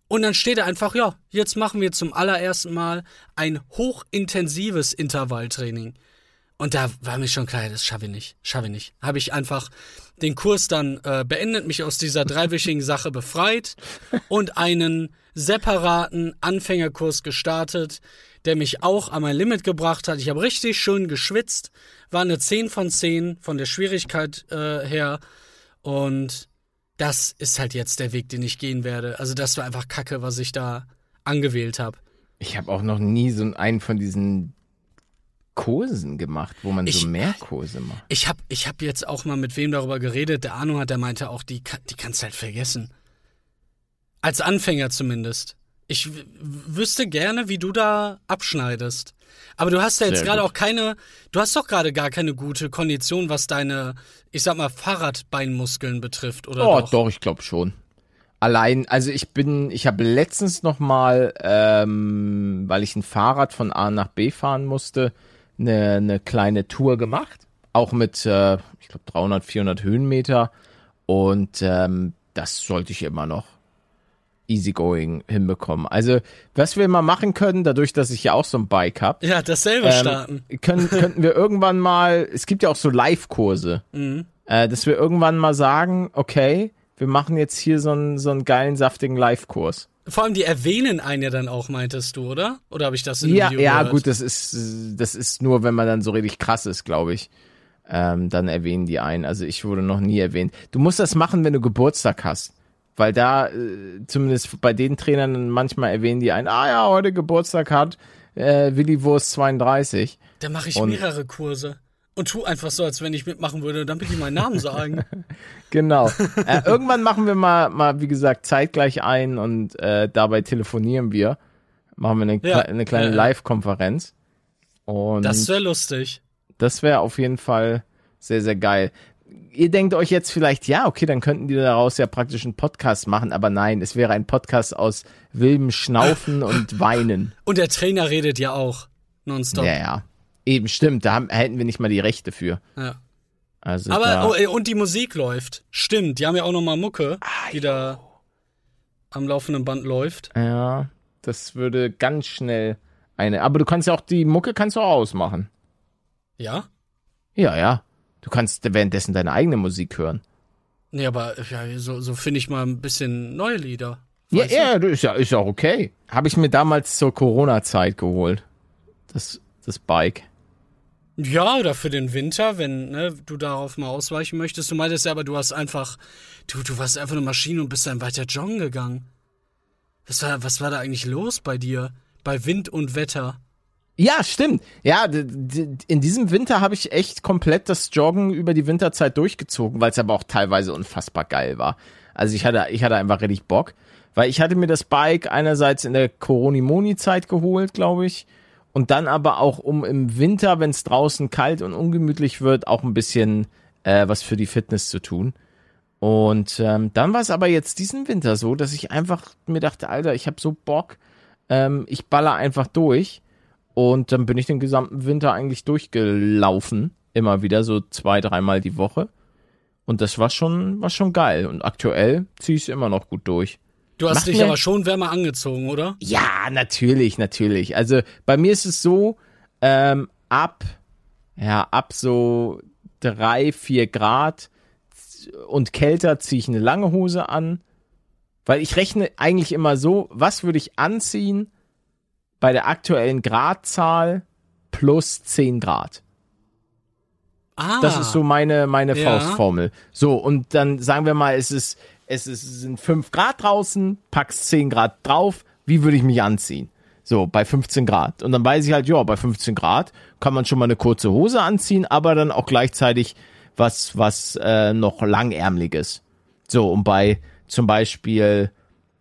Und dann steht da einfach, ja, jetzt machen wir zum allerersten Mal ein hochintensives Intervalltraining. Und da war mir schon klar, das schaffe ich nicht, schaffe ich nicht. Habe ich einfach den Kurs dann äh, beendet, mich aus dieser dreiwöchigen Sache befreit und einen separaten Anfängerkurs gestartet, der mich auch an mein Limit gebracht hat. Ich habe richtig schön geschwitzt, war eine 10 von 10 von der Schwierigkeit äh, her und das ist halt jetzt der Weg, den ich gehen werde. Also das war einfach Kacke, was ich da angewählt habe. Ich habe auch noch nie so einen von diesen Kursen gemacht, wo man Ich- so mehr Kurse macht. Ich habe ich hab jetzt auch mal mit wem darüber geredet, der Ahnung hat, der meinte auch, die, die kannst du halt vergessen. Als Anfänger zumindest. Ich wüsste gerne, wie du da abschneidest. Aber du hast ja jetzt gerade auch keine, du hast doch gerade gar keine gute Kondition, was deine, ich sag mal, Fahrradbeinmuskeln betrifft, oder Oh, doch? doch, ich glaube schon. Allein, also ich bin, ich habe letztens noch mal, ähm, weil ich ein Fahrrad von A nach B fahren musste, eine, eine kleine Tour gemacht. Auch mit, äh, ich glaube, 300, 400 Höhenmeter. Und ähm, das sollte ich immer noch easygoing hinbekommen. Also, was wir mal machen können, dadurch, dass ich ja auch so ein Bike habe, Ja, dasselbe starten. ähm, können, könnten wir irgendwann mal, es gibt ja auch so Live-Kurse, Mhm. äh, dass wir irgendwann mal sagen, okay, wir machen jetzt hier so einen, so einen geilen, saftigen Live-Kurs. Vor allem, die erwähnen einen ja dann auch, meintest du, oder? Oder habe ich das im Ja, Video ja, gehört? gut, das ist, das ist nur, wenn man dann so richtig krass ist, glaube ich. Ähm, dann erwähnen die einen. Also ich wurde noch nie erwähnt. Du musst das machen, wenn du Geburtstag hast. Weil da, äh, zumindest bei den Trainern, manchmal erwähnen die einen, ah ja, heute Geburtstag hat äh, Willi Wurst 32. Da mache ich Und- mehrere Kurse. Und tu einfach so, als wenn ich mitmachen würde, damit die meinen Namen sagen. Genau. äh, irgendwann machen wir mal, mal, wie gesagt, zeitgleich ein und äh, dabei telefonieren wir. Machen wir eine, Ja, eine kleine ja. Live-Konferenz. Das wäre lustig. Das wäre auf jeden Fall sehr, sehr geil. Ihr denkt euch jetzt vielleicht, ja, okay, dann könnten die daraus ja praktisch einen Podcast machen, aber nein, es wäre ein Podcast aus wildem Schnaufen und Weinen. Und der Trainer redet ja auch. Nonstop. Ja, ja. Eben, stimmt, da haben, hätten wir nicht mal die Rechte für. Ja. Also Aber, oh, und die Musik läuft. Stimmt, die haben ja auch nochmal Mucke, die da am laufenden Band läuft. ja, das würde ganz schnell eine, aber du kannst ja auch die Mucke kannst du auch ausmachen. Ja? Ja, ja. Du kannst währenddessen deine eigene Musik hören. Nee, aber ja, so, so finde ich mal ein bisschen neue Lieder. Ja, du? ja, ist ja, ist ja auch okay. Habe ich mir damals zur Corona-Zeit geholt. Das, das Bike. Ja, oder für den Winter, wenn ne, du darauf mal ausweichen möchtest. Du meintest ja, aber du hast einfach, du, du warst einfach eine Maschine und bist dann weiter joggen gegangen. Was war, was war da eigentlich los bei dir? Bei Wind und Wetter? Ja, stimmt. Ja, in diesem Winter habe ich echt komplett das Joggen über die Winterzeit durchgezogen, weil es aber auch teilweise unfassbar geil war. Also ich hatte, ich hatte einfach richtig Bock, weil ich hatte mir das Bike einerseits in der Coronimoni-Zeit geholt, glaube ich, und dann aber auch um im Winter, wenn es draußen kalt und ungemütlich wird, auch ein bisschen äh, was für die Fitness zu tun. Und ähm, dann war es aber jetzt diesen Winter so, dass ich einfach mir dachte, Alter, ich habe so Bock, ähm, ich baller einfach durch. Und dann bin ich den gesamten Winter eigentlich durchgelaufen. Immer wieder so zwei, dreimal die Woche. Und das war schon, war schon geil. Und aktuell ziehe ich es immer noch gut durch. Du hast dich mir- aber schon wärmer angezogen, oder? Ja, natürlich, natürlich. Also bei mir ist es so, ähm, ab, ja, ab so drei, vier Grad und kälter ziehe ich eine lange Hose an. Weil ich rechne eigentlich immer so, was würde ich anziehen bei der aktuellen Gradzahl plus 10 Grad. Ah. Das ist so meine, meine Ja. Faustformel. So, und dann sagen wir mal, es ist, es ist, es sind 5 Grad draußen, packst 10 Grad drauf, wie würde ich mich anziehen? So, bei 15 Grad. Und dann weiß ich halt, ja, bei 15 Grad kann man schon mal eine kurze Hose anziehen, aber dann auch gleichzeitig was, was äh, noch langärmliches. So, und bei zum Beispiel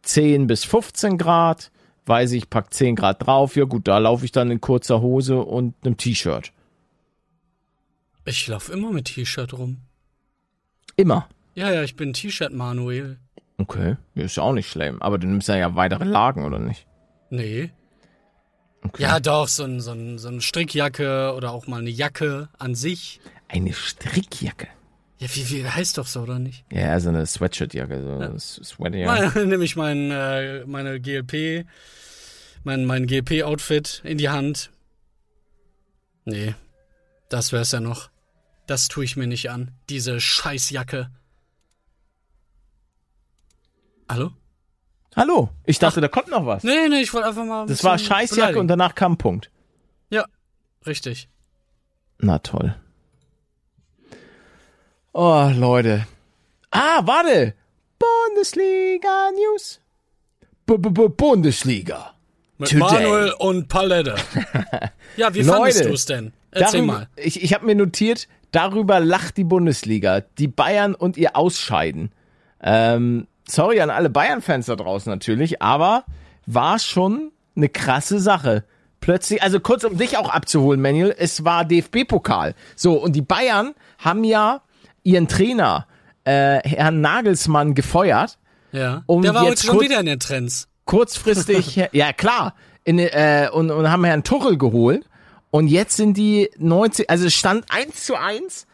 10 bis 15 Grad, weiß ich, pack 10 Grad drauf, ja gut, da laufe ich dann in kurzer Hose und einem T-Shirt. Ich laufe immer mit T-Shirt rum. Immer. Ja, ja, ich bin T-Shirt-Manuel. Okay, ja, ist ja auch nicht schlimm. Aber du nimmst ja, ja weitere Lagen, oder nicht? Nee. Okay. Ja, doch, so, ein, so, ein, so eine Strickjacke oder auch mal eine Jacke an sich. Eine Strickjacke. Ja, wie, wie heißt doch so, oder nicht? Ja, so eine Sweatshirtjacke, so eine Sweater. Mal, nehme ich mein, äh, meine GLP, mein, mein GLP-Outfit in die Hand. Nee, das wär's ja noch. Das tue ich mir nicht an. Diese Scheißjacke. Hallo? Hallo, ich dachte, da kommt noch was. Nee, nee, ich wollte einfach mal. ein Das war Scheißjacke beleidigen. und danach kam ein Punkt. Ja, richtig. Na toll. Oh, Leute. Ah, warte. Bundesliga News. B -b -b Bundesliga. Mit Today. Manuel und Palette. ja, wie fandest du es denn? Erzähl Darüber- mal. Ich, ich habe mir notiert, darüber lacht die Bundesliga. Die Bayern und ihr Ausscheiden. Ähm, sorry an alle Bayern-Fans da draußen natürlich, aber war schon eine krasse Sache. Plötzlich, also kurz um dich auch abzuholen, Manuel, es war DFB-Pokal. So, und die Bayern haben ja ihren Trainer, äh, Herrn Nagelsmann, gefeuert. Ja. um Der war jetzt schon wieder in den Trends. kurzfristig, ja klar, in, äh, und, und haben Herrn Tuchel geholt. Und jetzt sind die 90, also stand 1 zu 1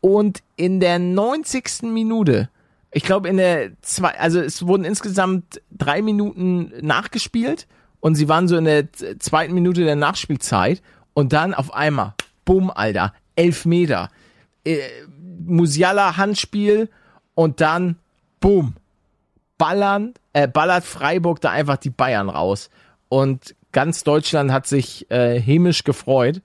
und in der 90. Minute, ich glaube in der zwei, also es wurden insgesamt drei Minuten nachgespielt und sie waren so in der zweiten Minute der Nachspielzeit und dann auf einmal, bumm, Alter, elf Meter, äh, Musiala Handspiel und dann, bumm, ballern, äh, ballert Freiburg da einfach die Bayern raus. Und ganz Deutschland hat sich äh, hämisch gefreut,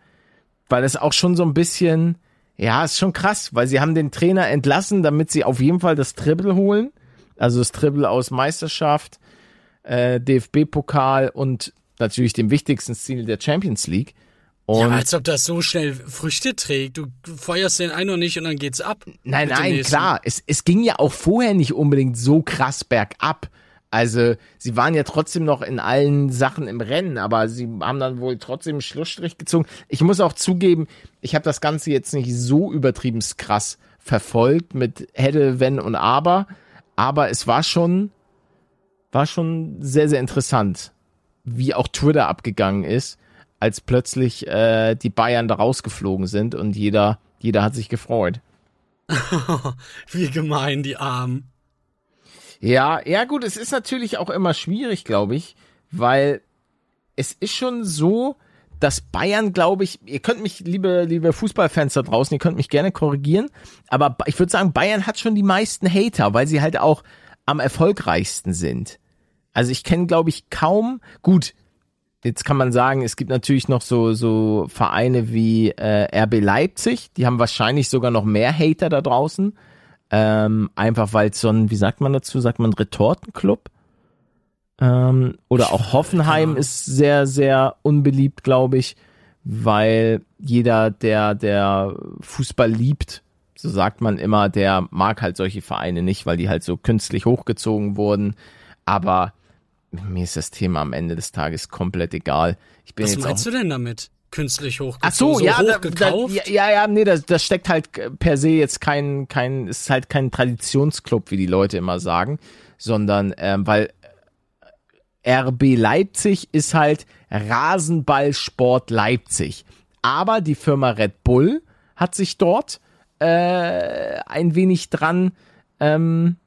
weil es auch schon so ein bisschen, ja, ist schon krass, weil sie haben den Trainer entlassen, damit sie auf jeden Fall das Triple holen. Also das Triple aus Meisterschaft, äh, DFB-Pokal und natürlich dem wichtigsten Ziel der Champions League. Und ja, als ob das so schnell Früchte trägt. Du feuerst den einen noch nicht und dann geht's ab. Nein, nein, klar. Es, es ging ja auch vorher nicht unbedingt so krass bergab. Also, sie waren ja trotzdem noch in allen Sachen im Rennen, aber sie haben dann wohl trotzdem einen Schlussstrich gezogen. Ich muss auch zugeben, ich habe das Ganze jetzt nicht so übertrieben krass verfolgt mit hätte, wenn und aber, aber es war schon, war schon sehr, sehr interessant, wie auch Twitter abgegangen ist, als plötzlich äh, die Bayern da rausgeflogen sind und jeder, jeder hat sich gefreut. wie gemein, die Armen. Ja, ja gut, es ist natürlich auch immer schwierig, glaube ich, weil es ist schon so, dass Bayern, glaube ich, ihr könnt mich, liebe, liebe Fußballfans da draußen, ihr könnt mich gerne korrigieren, aber ich würde sagen, Bayern hat schon die meisten Hater, weil sie halt auch am erfolgreichsten sind. Also ich kenne, glaube ich, kaum, gut, jetzt kann man sagen, es gibt natürlich noch so, so Vereine wie äh, RB Leipzig, die haben wahrscheinlich sogar noch mehr Hater da draußen. Ähm, einfach weil es so ein, wie sagt man dazu, sagt man Retortenclub? Ähm, oder auch Hoffenheim ist sehr, sehr unbeliebt, glaube ich, weil jeder, der, der Fußball liebt, so sagt man immer, der mag halt solche Vereine nicht, weil die halt so künstlich hochgezogen wurden. Aber mir ist das Thema am Ende des Tages komplett egal. Ich bin Was jetzt meinst auch, du denn damit? Künstlich hochgezogen? Ach so, so ja, da, hochgekauft? da, ja, ja, nee, das, das steckt halt per se jetzt kein, kein, ist halt kein Traditionsclub, wie die Leute immer sagen, sondern ähm, weil RB Leipzig ist halt Rasenballsport Leipzig. Aber die Firma Red Bull hat sich dort äh, ein wenig dran ähm,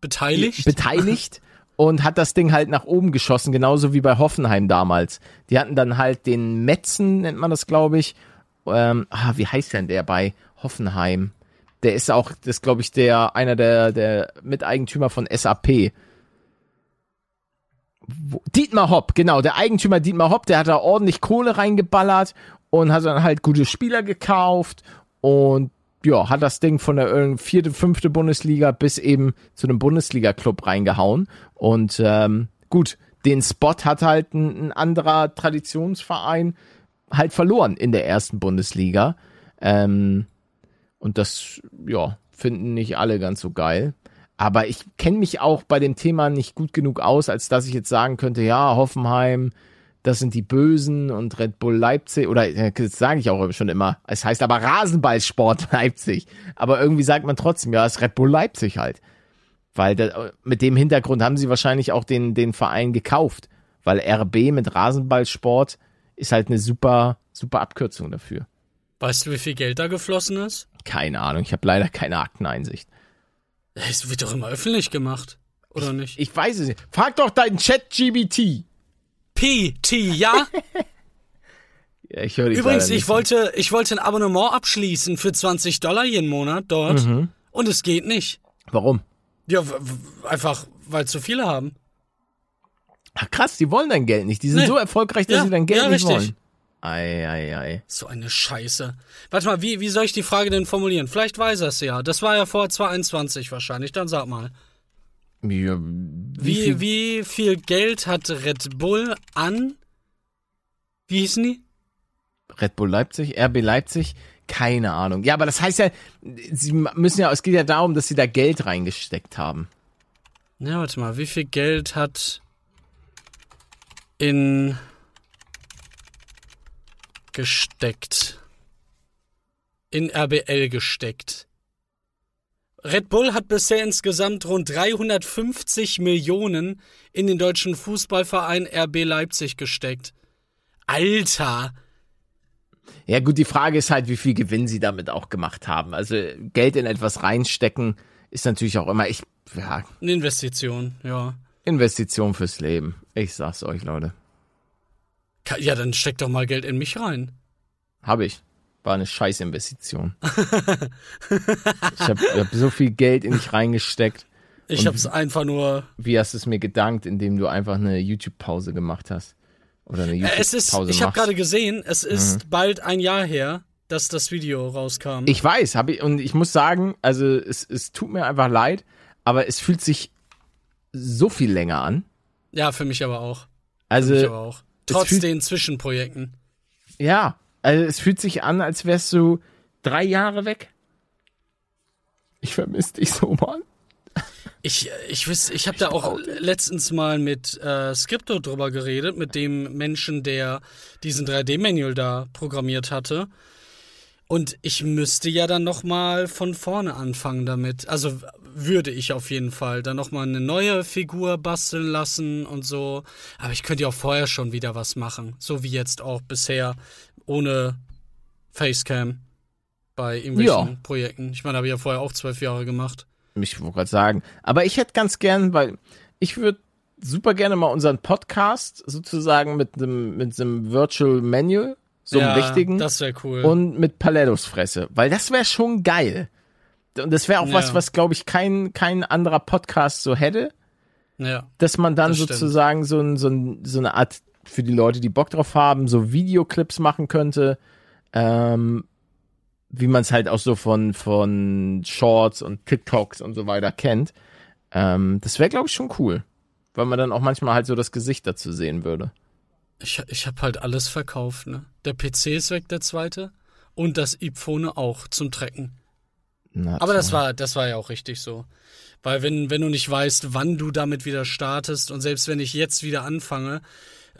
Beteiligt? beteiligt und hat das Ding halt nach oben geschossen, genauso wie bei Hoffenheim damals. Die hatten dann halt den Metzen, nennt man das, glaube ich. Ähm, ah, wie heißt denn der bei Hoffenheim? Der ist auch, das glaube ich, der einer der, der Miteigentümer von SAP. Dietmar Hopp, genau, der Eigentümer Dietmar Hopp, der hat da ordentlich Kohle reingeballert und hat dann halt gute Spieler gekauft und ja, hat das Ding von der äh, vierte, fünfte Bundesliga bis eben zu einem Bundesliga-Club reingehauen. Und ähm, gut, den Spot hat halt ein, ein anderer Traditionsverein halt verloren in der ersten Bundesliga. Ähm, und das, ja, finden nicht alle ganz so geil. Aber ich kenne mich auch bei dem Thema nicht gut genug aus, als dass ich jetzt sagen könnte, ja, Hoffenheim, das sind die Bösen und Red Bull Leipzig, oder das sage ich auch schon immer, es heißt aber Rasenballsport Leipzig. Aber irgendwie sagt man trotzdem, ja, es ist Red Bull Leipzig halt. Weil da, mit dem Hintergrund haben sie wahrscheinlich auch den, den Verein gekauft. Weil RB mit Rasenballsport ist halt eine super, super Abkürzung dafür. Weißt du, wie viel Geld da geflossen ist? Keine Ahnung, ich habe leider keine Akteneinsicht. Es wird doch immer öffentlich gemacht, oder nicht? Ich weiß es nicht. Frag doch deinen Chat-GBT. PT, ja? Ja, ich höre Übrigens, ich wollte, ich wollte ein Abonnement abschließen für 20 Dollar jeden Monat dort. Mhm. Und es geht nicht. Warum? Ja, einfach, weil zu viele haben. Ach krass, die wollen dein Geld nicht. Die sind Nee. so erfolgreich, dass Ja, sie dein Geld ja, nicht richtig. wollen. Ei, ei, ei. So eine Scheiße. Warte mal, wie, wie soll ich die Frage denn formulieren? Vielleicht weiß er es ja. Das war ja vor 22 wahrscheinlich. Dann sag mal. Ja, Wie, viel- wie viel Geld hat Red Bull an? Wie hießen die? Red Bull Leipzig, RB Leipzig, keine Ahnung. Ja, aber das heißt ja, sie müssen ja, es geht ja darum, dass sie da Geld reingesteckt haben. Ja, warte mal. Wie viel Geld hat in gesteckt? In RBL gesteckt. Red Bull hat bisher insgesamt rund 350 Millionen in den deutschen Fußballverein RB Leipzig gesteckt. Alter! Ja, gut, die Frage ist halt, wie viel Gewinn sie damit auch gemacht haben. Also Geld in etwas reinstecken ist natürlich auch immer, ich, ja, Eine Investition, ja. Investition fürs Leben. Ich sag's euch, Leute. Ja, dann steck doch mal Geld in mich rein. Habe ich. War eine Scheißinvestition. ich habe hab so viel Geld in dich reingesteckt. Ich Und- hab's einfach nur. Wie hast du es mir gedankt, indem du einfach eine YouTube-Pause gemacht hast? Oder eine Äh, Es ist, YouTube-Pause ich habe gerade gesehen, es ist bald ein Jahr her, dass das Video rauskam. Ich weiß, hab ich, und ich muss sagen, also es, es tut mir einfach leid, aber es fühlt sich so viel länger an. Ja, für mich aber auch. Also, Für mich aber auch. Trotz den Zwischenprojekten. ja, also es fühlt sich an, als wärst du drei Jahre weg. Ich vermisse dich so, Mann. Ich, ich weiß, ich habe da auch letztens mal mit äh, Skripto drüber geredet, mit dem Menschen, der diesen 3D-Manual da programmiert hatte. Und ich müsste ja dann noch mal von vorne anfangen damit. Also würde ich auf jeden Fall dann noch mal eine neue Figur basteln lassen und so. Aber ich könnte ja auch vorher schon wieder was machen, so wie jetzt auch bisher ohne Facecam bei irgendwelchen Ja. Projekten. Ich meine, habe ich ja vorher auch zwölf Jahre gemacht. Ich wollte gerade sagen. Aber ich hätte ganz gern, weil ich würde super gerne mal unseren Podcast sozusagen mit einem mit einem Virtual Manual, so einem ja, richtigen, Das wäre cool. und mit Palettos Fresse, weil das wäre schon geil. Und das wäre auch was, Ja. was glaube ich kein kein anderer Podcast so hätte, ja. dass man dann Das stimmt. sozusagen so, ein, so, ein, so eine Art für die Leute, die Bock drauf haben, so Videoclips machen könnte, ähm, wie man es halt auch so von von Shorts und TikToks und so weiter kennt. Ähm, das wäre glaube ich schon cool, weil man dann auch manchmal halt so das Gesicht dazu sehen würde. Ich, ich habe halt alles verkauft, ne? Der PC ist weg, der zweite. Und das iPhone auch zum Trecken. Na, Aber das war, das war ja auch richtig so. Weil wenn, wenn du nicht weißt, wann du damit wieder startest und selbst wenn ich jetzt wieder anfange,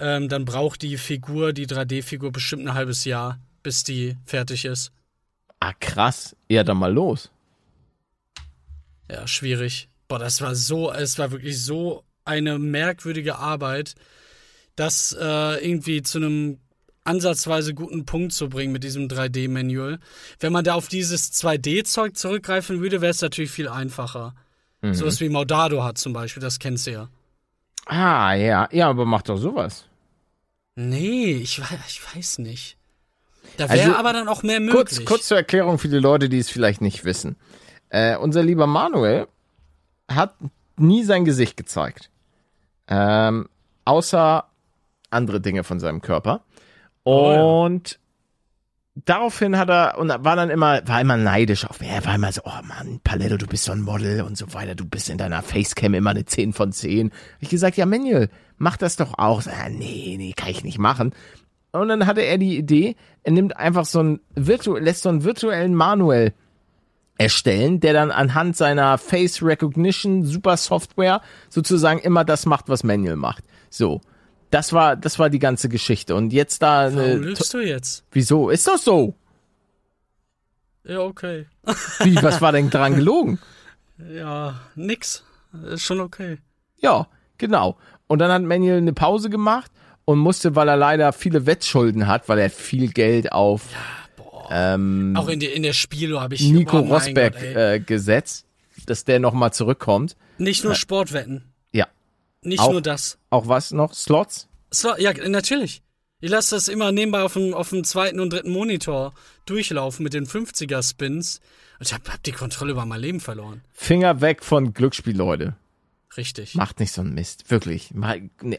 ähm, dann braucht die Figur, die 3D-Figur bestimmt ein halbes Jahr, bis die fertig ist. ah krass, ja dann mal los. Ja, schwierig. Boah, das war so, es war wirklich so eine merkwürdige Arbeit, das äh, irgendwie zu einem ansatzweise guten Punkt zu bringen mit diesem 3D-Manual. Wenn man da auf dieses 2D-Zeug zurückgreifen würde, wäre es natürlich viel einfacher. Mhm. Sowas wie Maudado hat zum Beispiel, das kennst du ja. Ah ja, ja, aber mach doch sowas. Nee, ich, ich weiß nicht. Da wäre Also, aber dann auch mehr Kurz, möglich. kurz zur Erklärung für die Leute, die es vielleicht nicht wissen. Äh, unser lieber Manuel hat nie sein Gesicht gezeigt. Ähm, außer andere Dinge von seinem Körper. Oh. Und daraufhin hat er, und war dann immer, war immer neidisch auf, er war immer so, oh Mann, Paletto, du bist so ein Model und so weiter, du bist in deiner Facecam immer eine 10 von 10. Hab ich gesagt, ja Manuel, mach das doch auch. So, nee, nee, kann ich nicht machen. Und dann hatte er die Idee, er nimmt einfach so ein virtu lässt so einen virtuellen Manuel erstellen, der dann anhand seiner Face Recognition Super Software sozusagen immer das macht, was Manuel macht. So. Das war, das war die ganze Geschichte. Und jetzt da Warum eine, lügst du jetzt? wieso? Ist doch so. Ja, okay. Wie, was war denn dran gelogen? Ja, nix. Ist schon okay. Ja, genau. Und dann hat Manuel eine Pause gemacht und musste, weil er leider viele Wettschulden hat, weil er viel Geld auf ähm, Auch in, der in der Spielo habe ich Nico oh Rosberg Gott, äh, gesetzt, dass der nochmal zurückkommt. Nicht nur Sportwetten. Nicht Auch- nur das. Auch was noch? Slots? So, ja, natürlich. Ich lasse das immer nebenbei auf dem, auf dem zweiten und dritten Monitor durchlaufen mit den 50er-Spins. Und ich habe hab die Kontrolle über mein Leben verloren. Finger weg von Glücksspiel, Leute. Richtig. Macht nicht so einen Mist, wirklich.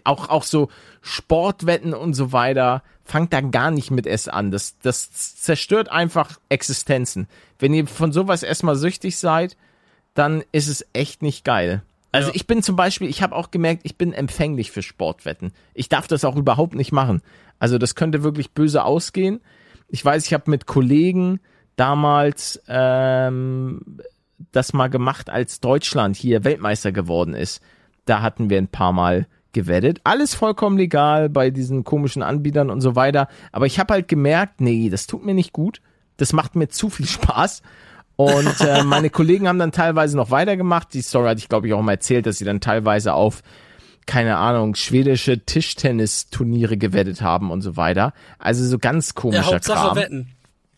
Auch, auch so Sportwetten und so weiter, fangt da gar nicht mit es an. Das, das zerstört einfach Existenzen. Wenn ihr von sowas erstmal süchtig seid, dann ist es echt nicht geil. Also Ja. ich bin zum Beispiel, ich habe auch gemerkt, ich bin empfänglich für Sportwetten. Ich darf das auch überhaupt nicht machen. Also das könnte wirklich böse ausgehen. Ich weiß, ich habe mit Kollegen damals ähm, das mal gemacht, als Deutschland hier Weltmeister geworden ist. Da hatten wir ein paar Mal gewettet. Alles vollkommen legal bei diesen komischen Anbietern und so weiter. Aber ich habe halt gemerkt, nee, das tut mir nicht gut. Das macht mir zu viel Spaß. Und äh, meine Kollegen haben dann teilweise noch weitergemacht. Die Story hatte ich, glaube ich, auch mal erzählt, dass sie dann teilweise auf, keine Ahnung, schwedische Tischtennisturniere gewettet haben und so weiter. Also so ganz Ja, komischer Hauptsache Kram. wetten.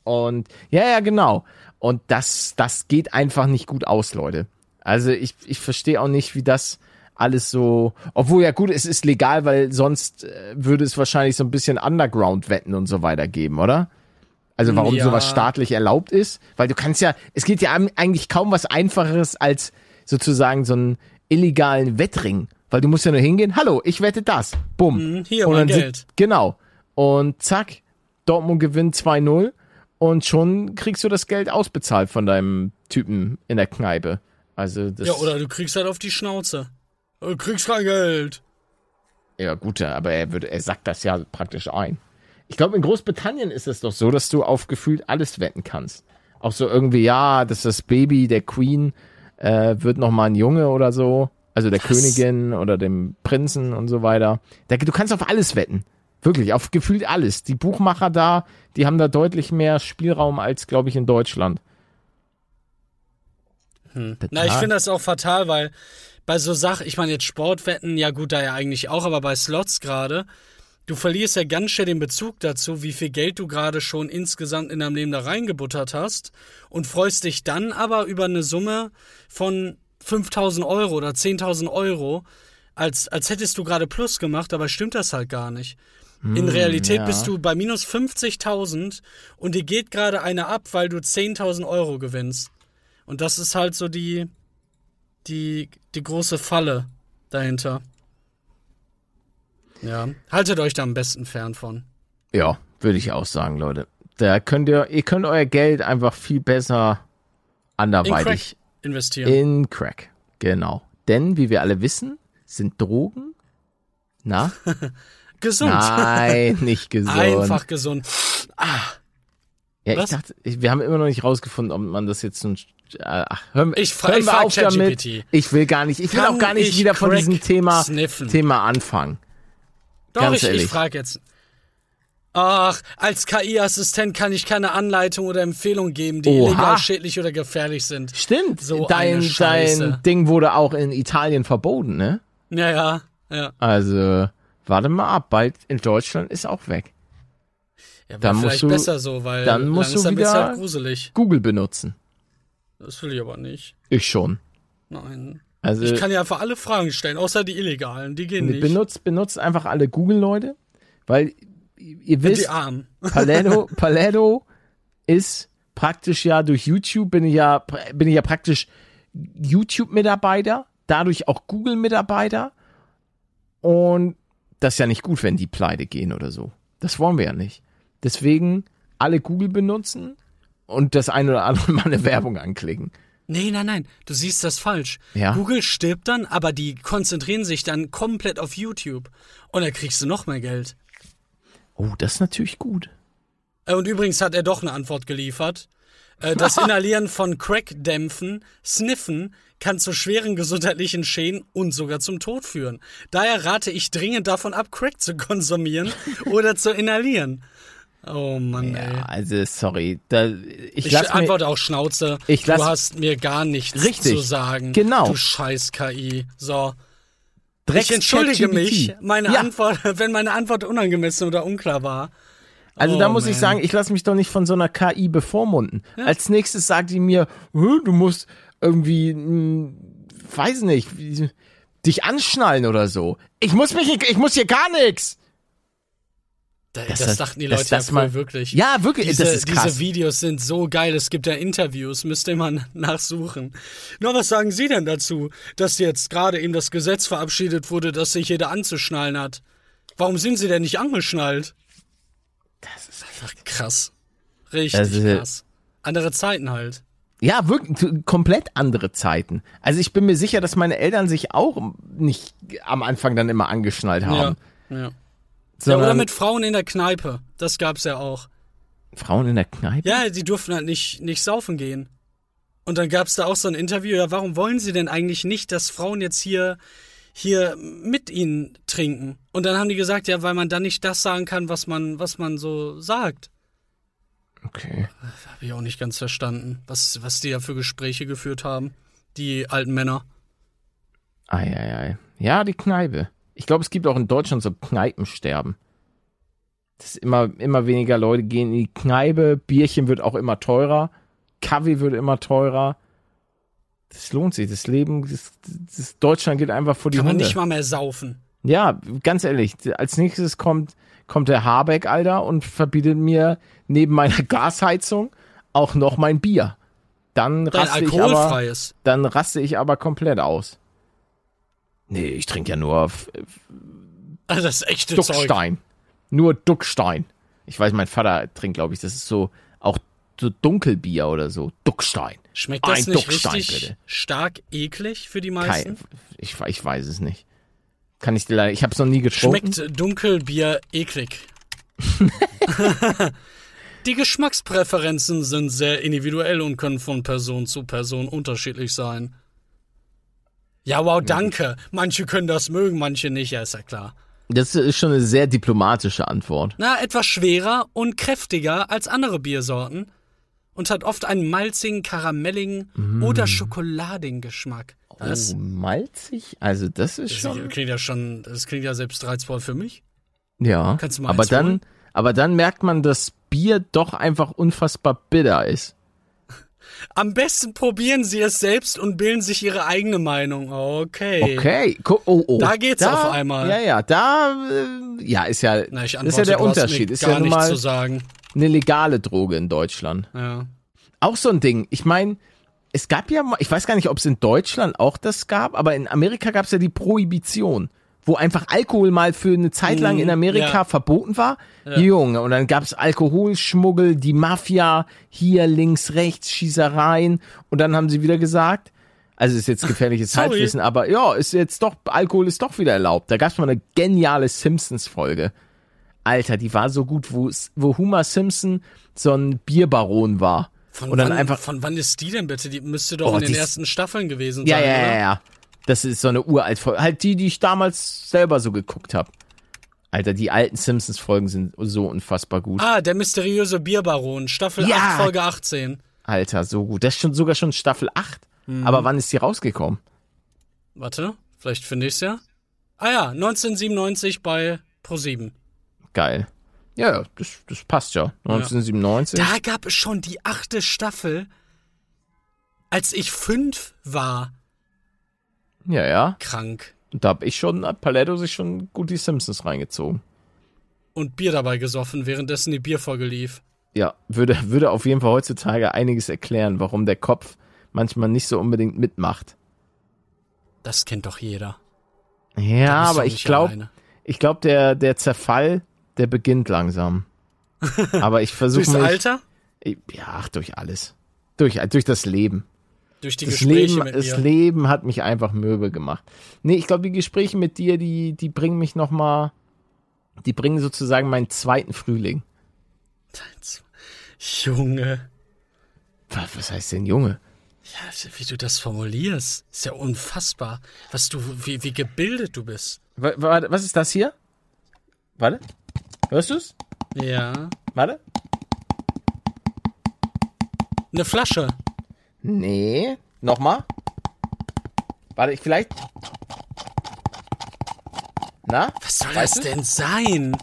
Und ja, ja, genau. Und das, das geht einfach nicht gut aus, Leute. Also ich, ich verstehe auch nicht, wie das alles so, obwohl ja gut, es ist legal, weil sonst äh, würde es wahrscheinlich so ein bisschen Underground-Wetten und so weiter geben, oder? Also warum Ja. sowas staatlich erlaubt ist? Weil du kannst ja, es geht ja eigentlich kaum was einfacheres als sozusagen so einen illegalen Wettring. Weil du musst ja nur hingehen, hallo, ich wette das. Bumm. Mhm, hier, Und mein Geld. Genau. Und zack, Dortmund gewinnt 2-0 und schon kriegst du das Geld ausbezahlt von deinem Typen in der Kneipe. Also das Ja, oder du kriegst halt auf die Schnauze. Du kriegst kein Geld. Ja, gut, aber er, würde, er sagt das ja praktisch ein. Ich glaube, in Großbritannien ist es doch so, dass du auf gefühlt alles wetten kannst. Auch so irgendwie, ja, dass das Baby der Queen äh, wird noch mal ein Junge oder so. Also der Was? Königin oder dem Prinzen und so weiter. Da, du kannst auf alles wetten. Wirklich, auf gefühlt alles. Die Buchmacher da, die haben da deutlich mehr Spielraum als, glaube ich, in Deutschland. Na, ich finde das auch fatal, weil bei so Sachen, ich meine jetzt Sportwetten, ja gut, da ja eigentlich auch, aber bei Slots gerade, du verlierst ja ganz schnell den Bezug dazu, wie viel Geld du gerade schon insgesamt in deinem Leben da reingebuttert hast und freust dich dann aber über eine Summe von 5000 Euro oder 10.000 Euro, als, als hättest du gerade Plus gemacht, dabei stimmt das halt gar nicht. In Realität ja. bist du bei minus 50.000 und dir geht gerade eine ab, weil du 10.000 Euro gewinnst. Und das ist halt so die, die, die große Falle dahinter. Ja, haltet euch da am besten fern von. Ja, würde ich auch sagen, Leute. Da könnt ihr, ihr könnt euer Geld einfach viel besser In anderweitig Crack investieren. in Crack. Genau. Denn, wie wir alle wissen, sind Drogen, na? Gesund. Nein, nicht gesund. Einfach gesund. Ja, ich Was? dachte, ich, wir haben immer noch nicht rausgefunden, ob man das jetzt so ein, äh, ach, hören, Ich fra- hören ich wir frag auf damit. Ich will gar nicht, ich will Kann auch gar nicht ich wieder von diesem Thema, sniffen? Thema anfangen. Doch, Ganz ich, ehrlich. ich frage jetzt. Ach, als KI-Assistent kann ich keine Anleitung oder Empfehlung geben, die Oha. illegal, schädlich oder gefährlich sind. Stimmt, So dein, dein Ding wurde auch in Italien verboten, ne? Ja, ja, ja. Also, warte mal ab, bald in Deutschland ist auch weg. Ja, Dann musst vielleicht du- besser so, weil dann musst du wieder- halt. Google benutzen. Das will ich aber nicht. Ich schon. Nein. Also, Ich kann ja einfach alle Fragen stellen, außer die illegalen. Die gehen nicht. benutzt, benutzt einfach alle Google-Leute, weil ihr wisst. Paletto, Paletto ist praktisch ja durch YouTube bin ich ja bin ich ja praktisch YouTube-Mitarbeiter, dadurch auch Google-Mitarbeiter und das ist ja nicht gut, wenn die pleite gehen oder so. Das wollen wir ja nicht. Deswegen alle Google benutzen und das eine oder andere mal eine Werbung anklicken. Nee, nein, nein, du siehst das falsch. Ja. Google stirbt dann, aber die konzentrieren sich dann komplett auf YouTube. Und da kriegst du noch mehr Geld. Oh, das ist natürlich gut. Äh, Und übrigens hat er doch eine Antwort geliefert. Äh, Das Inhalieren von Crack-Dämpfen, Sniffen, kann zu schweren gesundheitlichen Schäden und sogar zum Tod führen. Daher rate ich dringend davon ab, Crack zu konsumieren oder zu inhalieren. Oh Mann, ey. Ja, also sorry, da, ich, Ich lass mir, antworte auch Schnauze. Ich lass- du hast mir gar nichts Richtig. zu sagen. Genau. Du scheiß KI. So. Drecks Ich entschuldige mich, meine ja, Antwort, wenn meine Antwort unangemessen oder unklar war. Also Oh, da muss ich man. sagen, ich lasse mich doch nicht von so einer KI bevormunden. Als nächstes sagt die mir, "Hä, du musst irgendwie, hm, weiß nicht, dich anschnallen oder so. Ich muss mich, ich muss hier gar nichts. Da- Das- Das, dachten die das- Leute das ja früher mal- wirklich. Ja, wirklich, Diese, das ist krass. diese Videos sind so geil. Es gibt ja Interviews, müsst ihr mal nachsuchen. Na, was sagen Sie denn dazu, dass jetzt gerade eben das Gesetz verabschiedet wurde, dass sich jeder anzuschnallen hat? Warum sind Sie denn nicht angeschnallt? Das ist einfach krass. Richtig Das ist- krass. Andere Zeiten halt. Ja, wirklich, komplett andere Zeiten. Also ich bin mir sicher, dass meine Eltern sich auch nicht am Anfang dann immer angeschnallt haben. Ja, ja. Ja. Oder mit Frauen in der Kneipe. Das gab's ja auch. Frauen in der Kneipe? Ja, die durften halt nicht, nicht saufen gehen. Und dann gab's da auch so ein Interview, ja, warum wollen sie denn eigentlich nicht, dass Frauen jetzt hier, hier mit ihnen trinken? Und dann haben die gesagt, ja, weil man dann nicht das sagen kann, was man, was man so sagt. Okay. Habe ich auch nicht ganz verstanden, was, was die da für Gespräche geführt haben, die alten Männer. Eieiei. Ja, die Kneipe. Ich glaube, es gibt auch in Deutschland so Kneipensterben. Das ist immer, immer weniger Leute gehen in die Kneipe, Bierchen wird auch immer teurer, Kaffee wird immer teurer. Das lohnt sich. Das Leben, das, das Deutschland geht einfach vor die Kann man Hunde. nicht mal mehr saufen. Ja, ganz ehrlich, als nächstes kommt, kommt der Habeck, Alter, und verbietet mir neben meiner Gasheizung auch noch mein Bier. Dann Dein raste ich aber, dann raste ich aber komplett aus. Nee, ich trinke ja nur Also das echte Zeug. Duckstein. Nur Duckstein. Ich weiß, mein Vater trinkt, glaube ich, das ist so auch so Dunkelbier oder so. Duckstein. Schmeckt das Ein nicht Duckstein, richtig bitte. stark eklig für die meisten? Kein, ich, ich weiß es nicht. Kann ich dir leider, ich habe es noch nie getrunken. Schmeckt Dunkelbier eklig? Die Geschmackspräferenzen sind sehr individuell und können von Person zu Person unterschiedlich sein. Ja, wow, danke. Manche können das mögen, manche nicht, ja, ist ja klar. Das ist schon eine sehr diplomatische Antwort. Na, etwas schwerer und kräftiger als andere Biersorten und hat oft einen malzigen, karamelligen oder schokoladigen Geschmack. Das, oh, malzig? Also das ist das schon. klingt ja schon, das klingt ja selbst reizvoll für mich. Ja. Kannst du mal aber dann, holen? aber dann merkt man, dass Bier doch einfach unfassbar bitter ist. Am besten probieren Sie es selbst und bilden sich Ihre eigene Meinung. Okay. Okay. Oh, oh. Da geht's auf einmal. Ja, ja, da, äh, ja, ist ja, Na, ich ist ja der Unterschied. Ist gar ja nun nichts mal zu sagen. eine legale Droge in Deutschland. Ja. Auch so ein Ding. Ich meine, es gab ja ich weiß gar nicht, ob es in Deutschland auch das gab, aber in Amerika gab es ja die Prohibition, wo einfach Alkohol mal für eine Zeit lang in Amerika Mhm, ja. verboten war. Junge, und dann gab es Alkoholschmuggel, die Mafia, hier links, rechts, Schießereien. Und dann haben sie wieder gesagt, also ist jetzt gefährliches. Halbwissen, aber ja, ist jetzt doch, Alkohol ist doch wieder erlaubt. Da gab es mal eine geniale Simpsons-Folge. Alter, die war so gut, wo, wo Homer Simpson so ein Bierbaron war. Von, und dann wann, einfach von wann ist die denn bitte? Die müsste doch Oh, in den ersten Staffeln gewesen Ja, sein, ja, oder? ja, ja. Das ist so eine uralt Folge. Halt die, die ich damals selber so geguckt habe. Alter, die alten Simpsons-Folgen sind so unfassbar gut. Ah, der mysteriöse Bierbaron, Staffel Ja. 8, Folge 18. Alter, so gut. Das ist schon sogar schon Staffel 8. Mhm. Aber wann ist die rausgekommen? Warte, vielleicht finde ich's ja. Ah ja, 1997 bei Pro7. Geil. Ja, ja, das, das passt ja. 1997. Da gab es schon die achte Staffel, als ich fünf war. Ja, ja. Krank. Und da hab ich schon, hat Paletto sich schon gut die Simpsons reingezogen. Und Bier dabei gesoffen, währenddessen die Bierfolge lief. Ja, würde, würde auf jeden Fall heutzutage einiges erklären, warum der Kopf manchmal nicht so unbedingt mitmacht. Das kennt doch jeder. Ja, aber ich glaube, ich glaube, der, der Zerfall, der beginnt langsam. Aber ich versuche Durchs mich. Alter? Ich- Ja, ach, durch alles. Durch, durch das Leben. Durch die Das Gespräche Leben, mit das mir. Leben hat mich einfach mürbe gemacht. Nee, ich glaube, die Gespräche mit dir, die, die bringen mich noch mal, die bringen sozusagen meinen zweiten Frühling. Junge. Was, was heißt denn Junge? Ja, wie du das formulierst, ist ja unfassbar. Was du, wie, wie gebildet du bist. Wa- Warte, was ist das hier? Warte. Hörst du's? Ja. Warte. Eine Flasche. Nee. Nochmal. Warte, ich vielleicht. Na? Was soll das du? denn sein?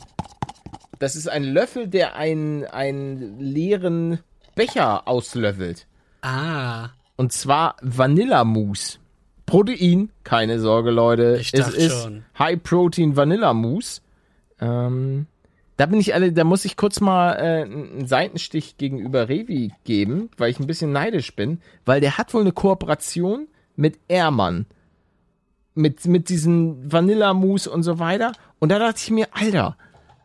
Das ist ein Löffel, der einen, einen leeren Becher auslöffelt. Ah. Und zwar Vanillamousse. Protein, keine Sorge, Leute. Ich es ist schon. High Protein Vanillamousse. Ähm, da bin ich alle, da muss ich kurz mal äh, einen Seitenstich gegenüber Revi geben, weil ich ein bisschen neidisch bin, weil der hat wohl eine Kooperation mit Ehrmann. Mit, mit diesen Vanillamousse und so weiter. Und da dachte ich mir, Alter,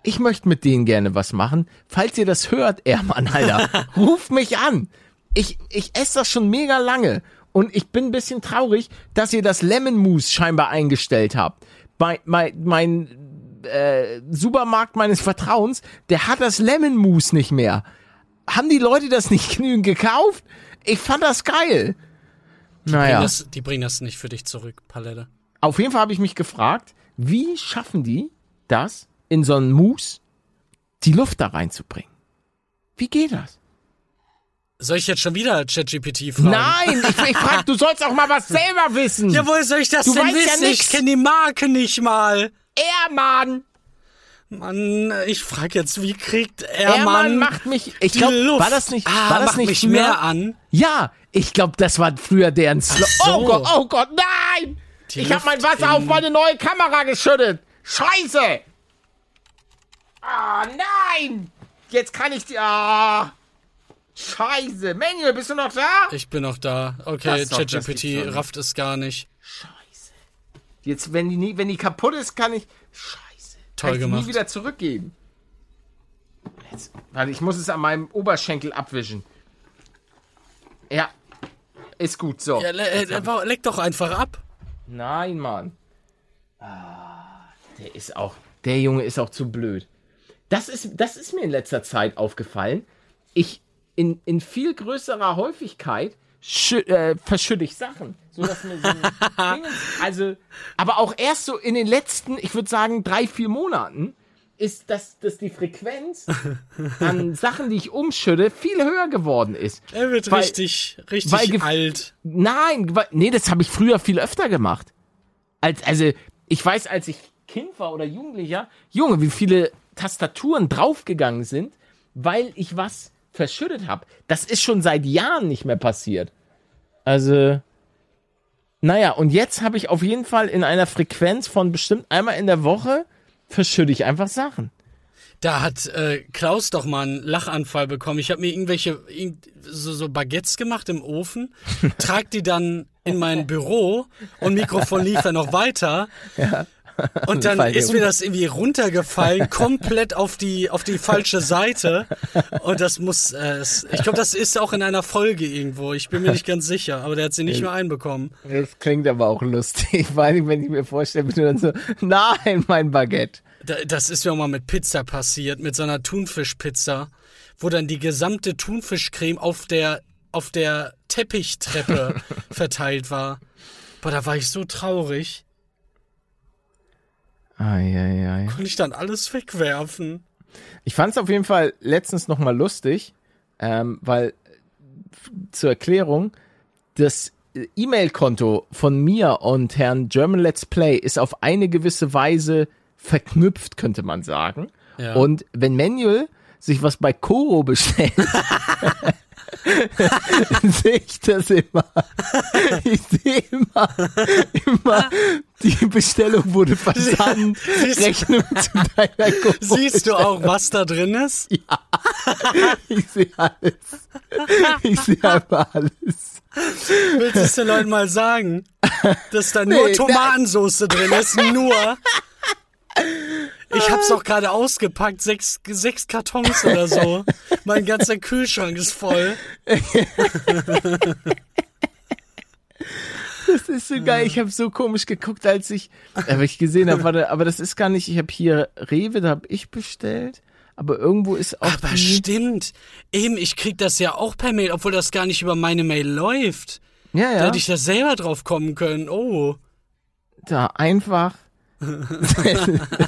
ich möchte mit denen gerne was machen. Falls ihr das hört, Ehrmann, Alter, ruft mich an. Ich, ich esse das schon mega lange. Und ich bin ein bisschen traurig, dass ihr das Lemon Mousse scheinbar eingestellt habt. Mein, mein, mein äh, Supermarkt meines Vertrauens, der hat das Lemon Mousse nicht mehr. Haben die Leute das nicht genügend gekauft? Ich fand das geil. Bring Naja, Das, die bringen das nicht für dich zurück, Palette. auf jeden Fall habe ich mich gefragt, wie schaffen die das, in so einen Mousse die Luft da reinzubringen? Wie geht das? Soll ich jetzt schon wieder ChatGPT fragen? Nein, ich, ich frag, du sollst auch mal was selber wissen. Ja, woher soll ich das Du denn weißt ja wissen? nix. ich kenne die Marke nicht mal. Ehrmann! Mann, ich frage jetzt, wie kriegt Ehrmann Ehrmann macht mich. Ich glaube, war das nicht? ah, war das macht nicht mich früher? mehr an? Ja, ich glaube, das war früher deren Slogan. so. Oh Gott, oh Gott, nein! Die ich habe mein Wasser auf in- meine neue Kamera geschüttet. Scheiße! Ah, nein! Jetzt kann ich die. Ah. Scheiße. Manuel, bist du noch da? Ich bin noch da. Okay, ChatGPT rafft es gar nicht. Scheiße. Jetzt, wenn die, nie, wenn die kaputt ist, kann ich. Scheiße. Toll kann ich die gemacht. nie wieder zurückgeben. Jetzt, warte, ich muss es an meinem Oberschenkel abwischen. Ja. ist gut, so. Ja, le äh, leck doch einfach ab. Nein, Mann. Ah, der ist auch, der Junge ist auch zu blöd. Das ist, das ist mir in letzter Zeit aufgefallen. Ich, in, in viel größerer Häufigkeit äh, verschütte ich Sachen. So, dass mir so also, aber auch erst so in den letzten, ich würde sagen, drei, vier Monaten ist, dass, dass die Frequenz an Sachen, die ich umschütte, viel höher geworden ist. Er wird weil, richtig, richtig weil, alt. Nein, weil, nee, das habe ich früher viel öfter gemacht. Als, also, ich weiß, als ich Kind war oder Jugendlicher, Junge, wie viele Tastaturen draufgegangen sind, weil ich was verschüttet habe. Das ist schon seit Jahren nicht mehr passiert. Also, naja, und jetzt habe ich auf jeden Fall in einer Frequenz von bestimmt einmal in der Woche verschütte ich einfach Sachen. Da hat äh, Klaus doch mal einen Lachanfall bekommen. Ich habe mir irgendwelche so, so Baguettes gemacht im Ofen, trag die dann in mein Büro und Mikrofon lief ja noch weiter. Ja. Und dann ist mir das irgendwie runtergefallen, komplett auf die auf die falsche Seite. Und das muss, äh, ich glaube, das ist auch in einer Folge irgendwo. Ich bin mir nicht ganz sicher, aber der hat sie nicht mehr einbekommen. Das klingt aber auch lustig, vor allem wenn ich mir vorstelle, bin du dann so, nein, mein Baguette. Das ist mir auch mal mit Pizza passiert, mit so einer Thunfischpizza, wo dann die gesamte Thunfischcreme auf der auf der Teppichtreppe verteilt war. Boah, da war ich so traurig. Eieiei. Konnte ich dann alles wegwerfen. Ich fand es auf jeden Fall letztens nochmal lustig, ähm, weil zur Erklärung, das E-Mail-Konto von mir und Herrn German Let's Play ist auf eine gewisse Weise verknüpft, könnte man sagen. Ja. Und wenn Manuel sich was bei Koro bestellt, sehe ich das immer. Ich sehe immer, immer, die Bestellung wurde versandt, Rechnung zu deiner Koro Siehst du auch, was da drin ist? Ja, ich sehe alles. Ich sehe einfach alles. Willst du es den Leuten mal sagen, dass da nur nee, Tomatensauce drin ist? Nur. Ich hab's doch gerade ausgepackt, sechs, sechs Kartons oder so. mein ganzer Kühlschrank ist voll. Das ist so geil. Ich habe so komisch geguckt, als ich, aber ich gesehen habe, warte, aber das ist gar nicht. Ich habe hier Rewe, da habe ich bestellt. Aber irgendwo ist auch. Aber stimmt. Eben, ich krieg das ja auch per Mail, obwohl das gar nicht über meine Mail läuft. Ja, ja. Da hätte ich ja selber drauf kommen können. Oh. Da einfach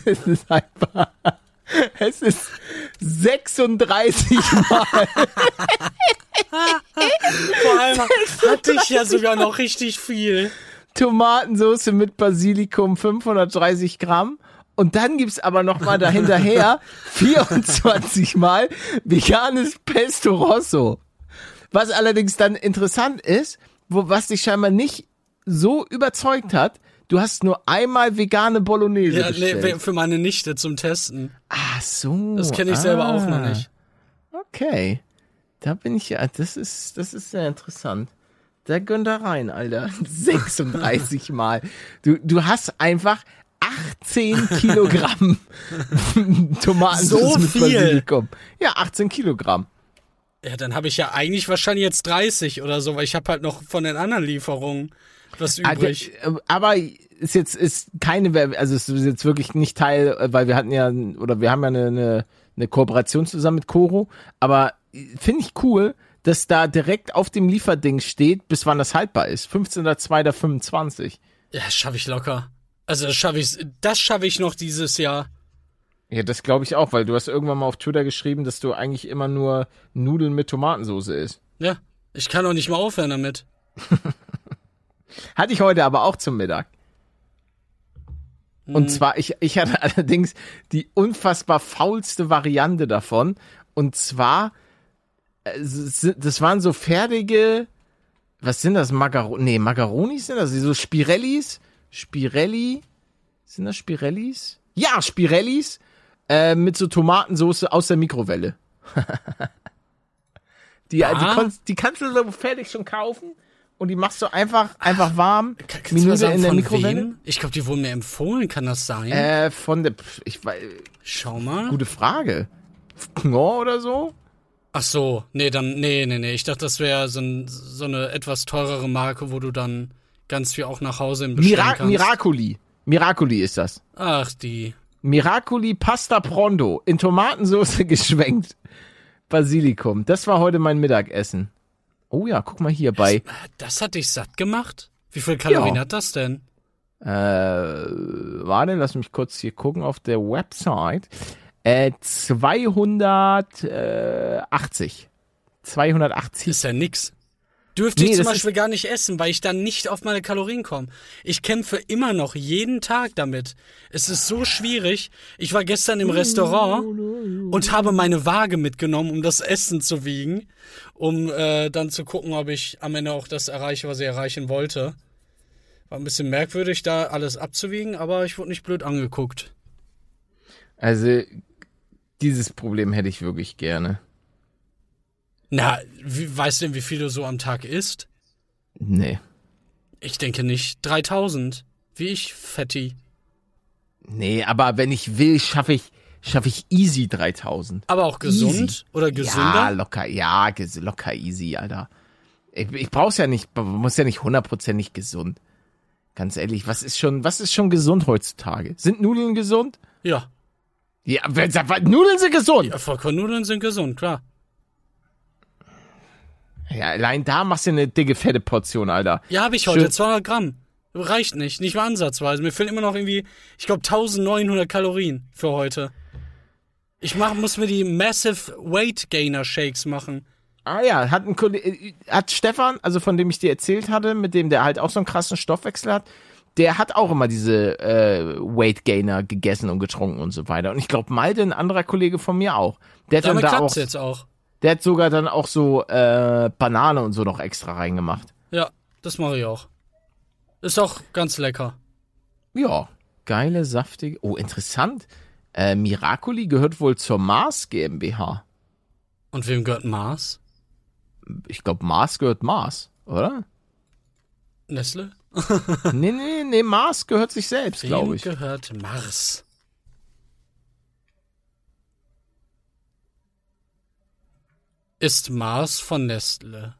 es ist einfach. Es ist 36 Mal. Vor allem hatte ich ja sogar noch richtig viel. Tomatensauce mit Basilikum 530 Gramm. Und dann gibt's aber noch mal dahinterher 24 Mal veganes Pesto Rosso. Was allerdings dann interessant ist, wo, was dich scheinbar nicht so überzeugt hat, Du hast nur einmal vegane Bolognese ja, bestellt. Nee, für meine Nichte zum Testen. Ach so. Das kenne ich ah. selber auch noch nicht. Okay. Da bin ich ja, das ist, das ist sehr interessant. Da gönnt da rein, Alter. 36 Mal. Du, du hast einfach 18 Kilogramm Tomatensauce so mit viel. Basilikum. Ja, 18 Kilogramm. Ja, dann habe ich ja eigentlich wahrscheinlich jetzt 30 oder so, weil ich habe halt noch von den anderen Lieferungen was ah, übrig. Aber ist jetzt ist keine, also es ist jetzt wirklich nicht Teil, weil wir hatten ja oder wir haben ja eine, eine, eine Kooperation zusammen mit Koro. Aber finde ich cool, dass da direkt auf dem Lieferding steht, bis wann das haltbar ist. 15.02.25. Ja, schaffe ich locker. Also das schaffe ich, das schaffe ich noch dieses Jahr. Ja, das glaube ich auch, weil du hast irgendwann mal auf Twitter geschrieben, dass du eigentlich immer nur Nudeln mit Tomatensauce isst. Ja, ich kann auch nicht mal aufhören damit. Hatte ich heute aber auch zum Mittag. Und hm. zwar, ich, ich hatte allerdings die unfassbar faulste Variante davon. Und zwar, äh, das waren so fertige, was sind das? Macaroni? Nee, Macaronis sind das? So Spirellis? Spirelli? Sind das Spirellis? Ja, Spirellis äh, mit so Tomatensauce aus der Mikrowelle. die, ah. die, die kannst du so fertig schon kaufen und die machst du einfach einfach warm. Kannst Minute sagen, in der Mikrowelle. Wem? Ich glaube, die wurden mir empfohlen, kann das sein? Äh, von der ich weiß Schau mal. Gute Frage. Knorr oder so? Ach so, nee, dann, nee, nee, nee. Ich dachte, das wäre so, ein, so eine etwas teurere Marke, wo du dann ganz viel auch nach Hause bestellen Mira kannst. Miracoli. Miracoli ist das. Ach, die. Miracoli Pasta Pronto in Tomatensauce geschwenkt. Basilikum. Das war heute mein Mittagessen. Oh ja, guck mal hier bei. Das hat dich satt gemacht? Wie viel Kalorien Ja. hat das denn? Äh, warte, lass mich kurz hier gucken auf der Website. Äh, 280. 280. Ist ja nix. Dürfte Nee, ich zum Beispiel gar nicht essen, weil ich dann nicht auf meine Kalorien komme. Ich kämpfe immer noch jeden Tag damit. Es ist so schwierig. Ich war gestern im Restaurant und habe meine Waage mitgenommen, um das Essen zu wiegen, um äh, dann zu gucken, ob ich am Ende auch das erreiche, was ich erreichen wollte. War ein bisschen merkwürdig, da alles abzuwiegen, aber ich wurde nicht blöd angeguckt. Also, dieses Problem hätte ich wirklich gerne. Na, wie, weißt du denn, wie viel du so am Tag isst? Nee. Ich denke nicht. 3000. Wie ich, Fetti. Nee, aber wenn ich will, schaffe ich, schaffe ich easy 3000. Aber auch gesund Easy. oder Ja, gesünder? locker, ja, locker easy, Alter. Ich, ich brauch's ja nicht, man muss ja nicht hundertprozentig gesund. Ganz ehrlich, was ist schon, was ist schon gesund heutzutage? Sind Nudeln gesund? Ja. Ja? Nudeln sind gesund. ja. Vollkornnudeln sind gesund, klar. Ja, allein da machst du eine dicke, fette Portion, Alter. Ja, habe ich heute. Schön. 200 Gramm. Reicht nicht. Nicht mal ansatzweise. Mir fehlen immer noch irgendwie, ich glaube, 1900 Kalorien für heute. Ich mach, muss mir die Massive Weight Gainer Shakes machen. Ah ja, hat ein Kollege, äh, hat Stefan, also von dem ich dir erzählt hatte, mit dem der halt auch so einen krassen Stoffwechsel hat, der hat auch immer diese äh, Weight Gainer gegessen und getrunken und so weiter. Und ich glaube, Malte, ein anderer Kollege von mir auch. Der hat dann Damit da klappt's auch, jetzt auch. Der hat sogar dann auch so äh, Banane und so noch extra reingemacht. Ja, das mache ich auch. Ist auch ganz lecker. Ja, geile, saftige. Oh, interessant. Äh, Miracoli gehört wohl zur Mars GmbH. Und wem gehört Mars? Ich glaube, Mars gehört Mars, oder? Nestle? nee, nee, nee, Mars gehört sich selbst, Wem glaube ich. gehört Mars? Ist Mars von Nestle?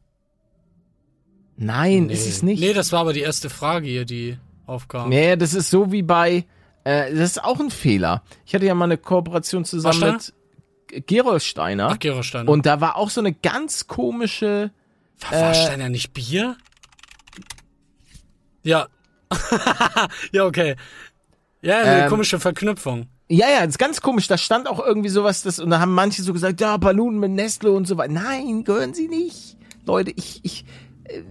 Nein, ist es nicht. Nee, das war aber die erste Frage hier, die aufkam. Nee, das ist so wie bei, äh, das ist auch ein Fehler. Ich hatte ja mal eine Kooperation zusammen Warsteiner? mit Gerolsteiner. Ach, Gerolsteiner. Und da war auch so eine ganz komische, War Warsteiner nicht Bier? Ja. ja, okay. Ja, eine Ähm, komische Verknüpfung. Ja, ja, das ist ganz komisch. Da stand auch irgendwie sowas, das, und da haben manche so gesagt, ja, Ballonen mit Nestle und so weiter. Nein, gehören sie nicht. Leute, ich, ich, äh,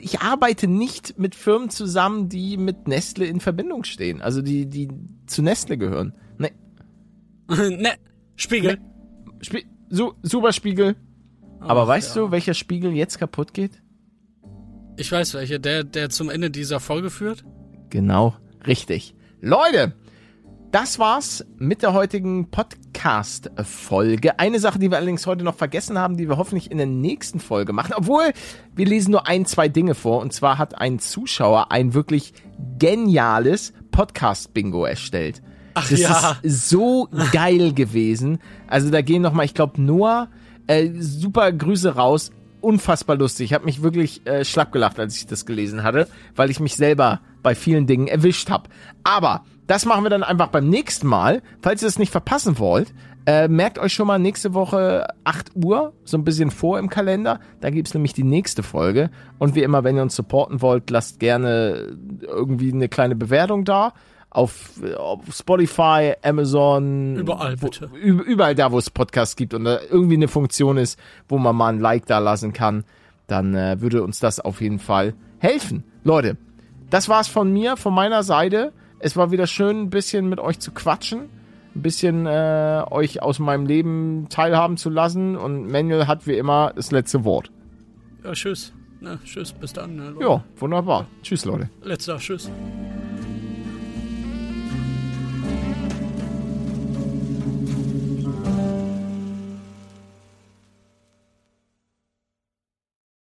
ich arbeite nicht mit Firmen zusammen, die mit Nestle in Verbindung stehen. Also die, die zu Nestle gehören. Nee, ne, Spiegel. Spie su super Spiegel. Aber Ach, weißt ja. du, welcher Spiegel jetzt kaputt geht? Ich weiß welche, der, der zum Ende dieser Folge führt. Genau, richtig. Leute, das war's mit der heutigen Podcast-Folge. Eine Sache, die wir allerdings heute noch vergessen haben, die wir hoffentlich in der nächsten Folge machen. Obwohl, wir lesen nur ein, zwei Dinge vor. Und zwar hat ein Zuschauer ein wirklich geniales Podcast-Bingo erstellt. Ach das ja. ist so geil gewesen. Also da gehen nochmal, ich glaube, Noah, äh, super Grüße raus. Unfassbar lustig. Ich habe mich wirklich äh, schlapp gelacht, als ich das gelesen hatte, weil ich mich selber bei vielen Dingen erwischt habe. Aber das machen wir dann einfach beim nächsten Mal. Falls ihr das nicht verpassen wollt, äh, merkt euch schon mal nächste Woche 8 Uhr, so ein bisschen vor im Kalender. Da gibt's nämlich die nächste Folge. Und wie immer, wenn ihr uns supporten wollt, lasst gerne irgendwie eine kleine Bewertung da. Auf, auf Spotify, Amazon. Überall, wo, bitte. üb- Überall da, wo es Podcasts gibt und da irgendwie eine Funktion ist, wo man mal ein Like da lassen kann, dann äh, würde uns das auf jeden Fall helfen. Leute, das war's von mir, von meiner Seite. Es war wieder schön, ein bisschen mit euch zu quatschen, ein bisschen äh, euch aus meinem Leben teilhaben zu lassen und Manuel hat wie immer das letzte Wort. Ja, tschüss. Na, tschüss, bis dann. Ne. Ja, wunderbar. Tschüss, Leute. Letzter, tschüss.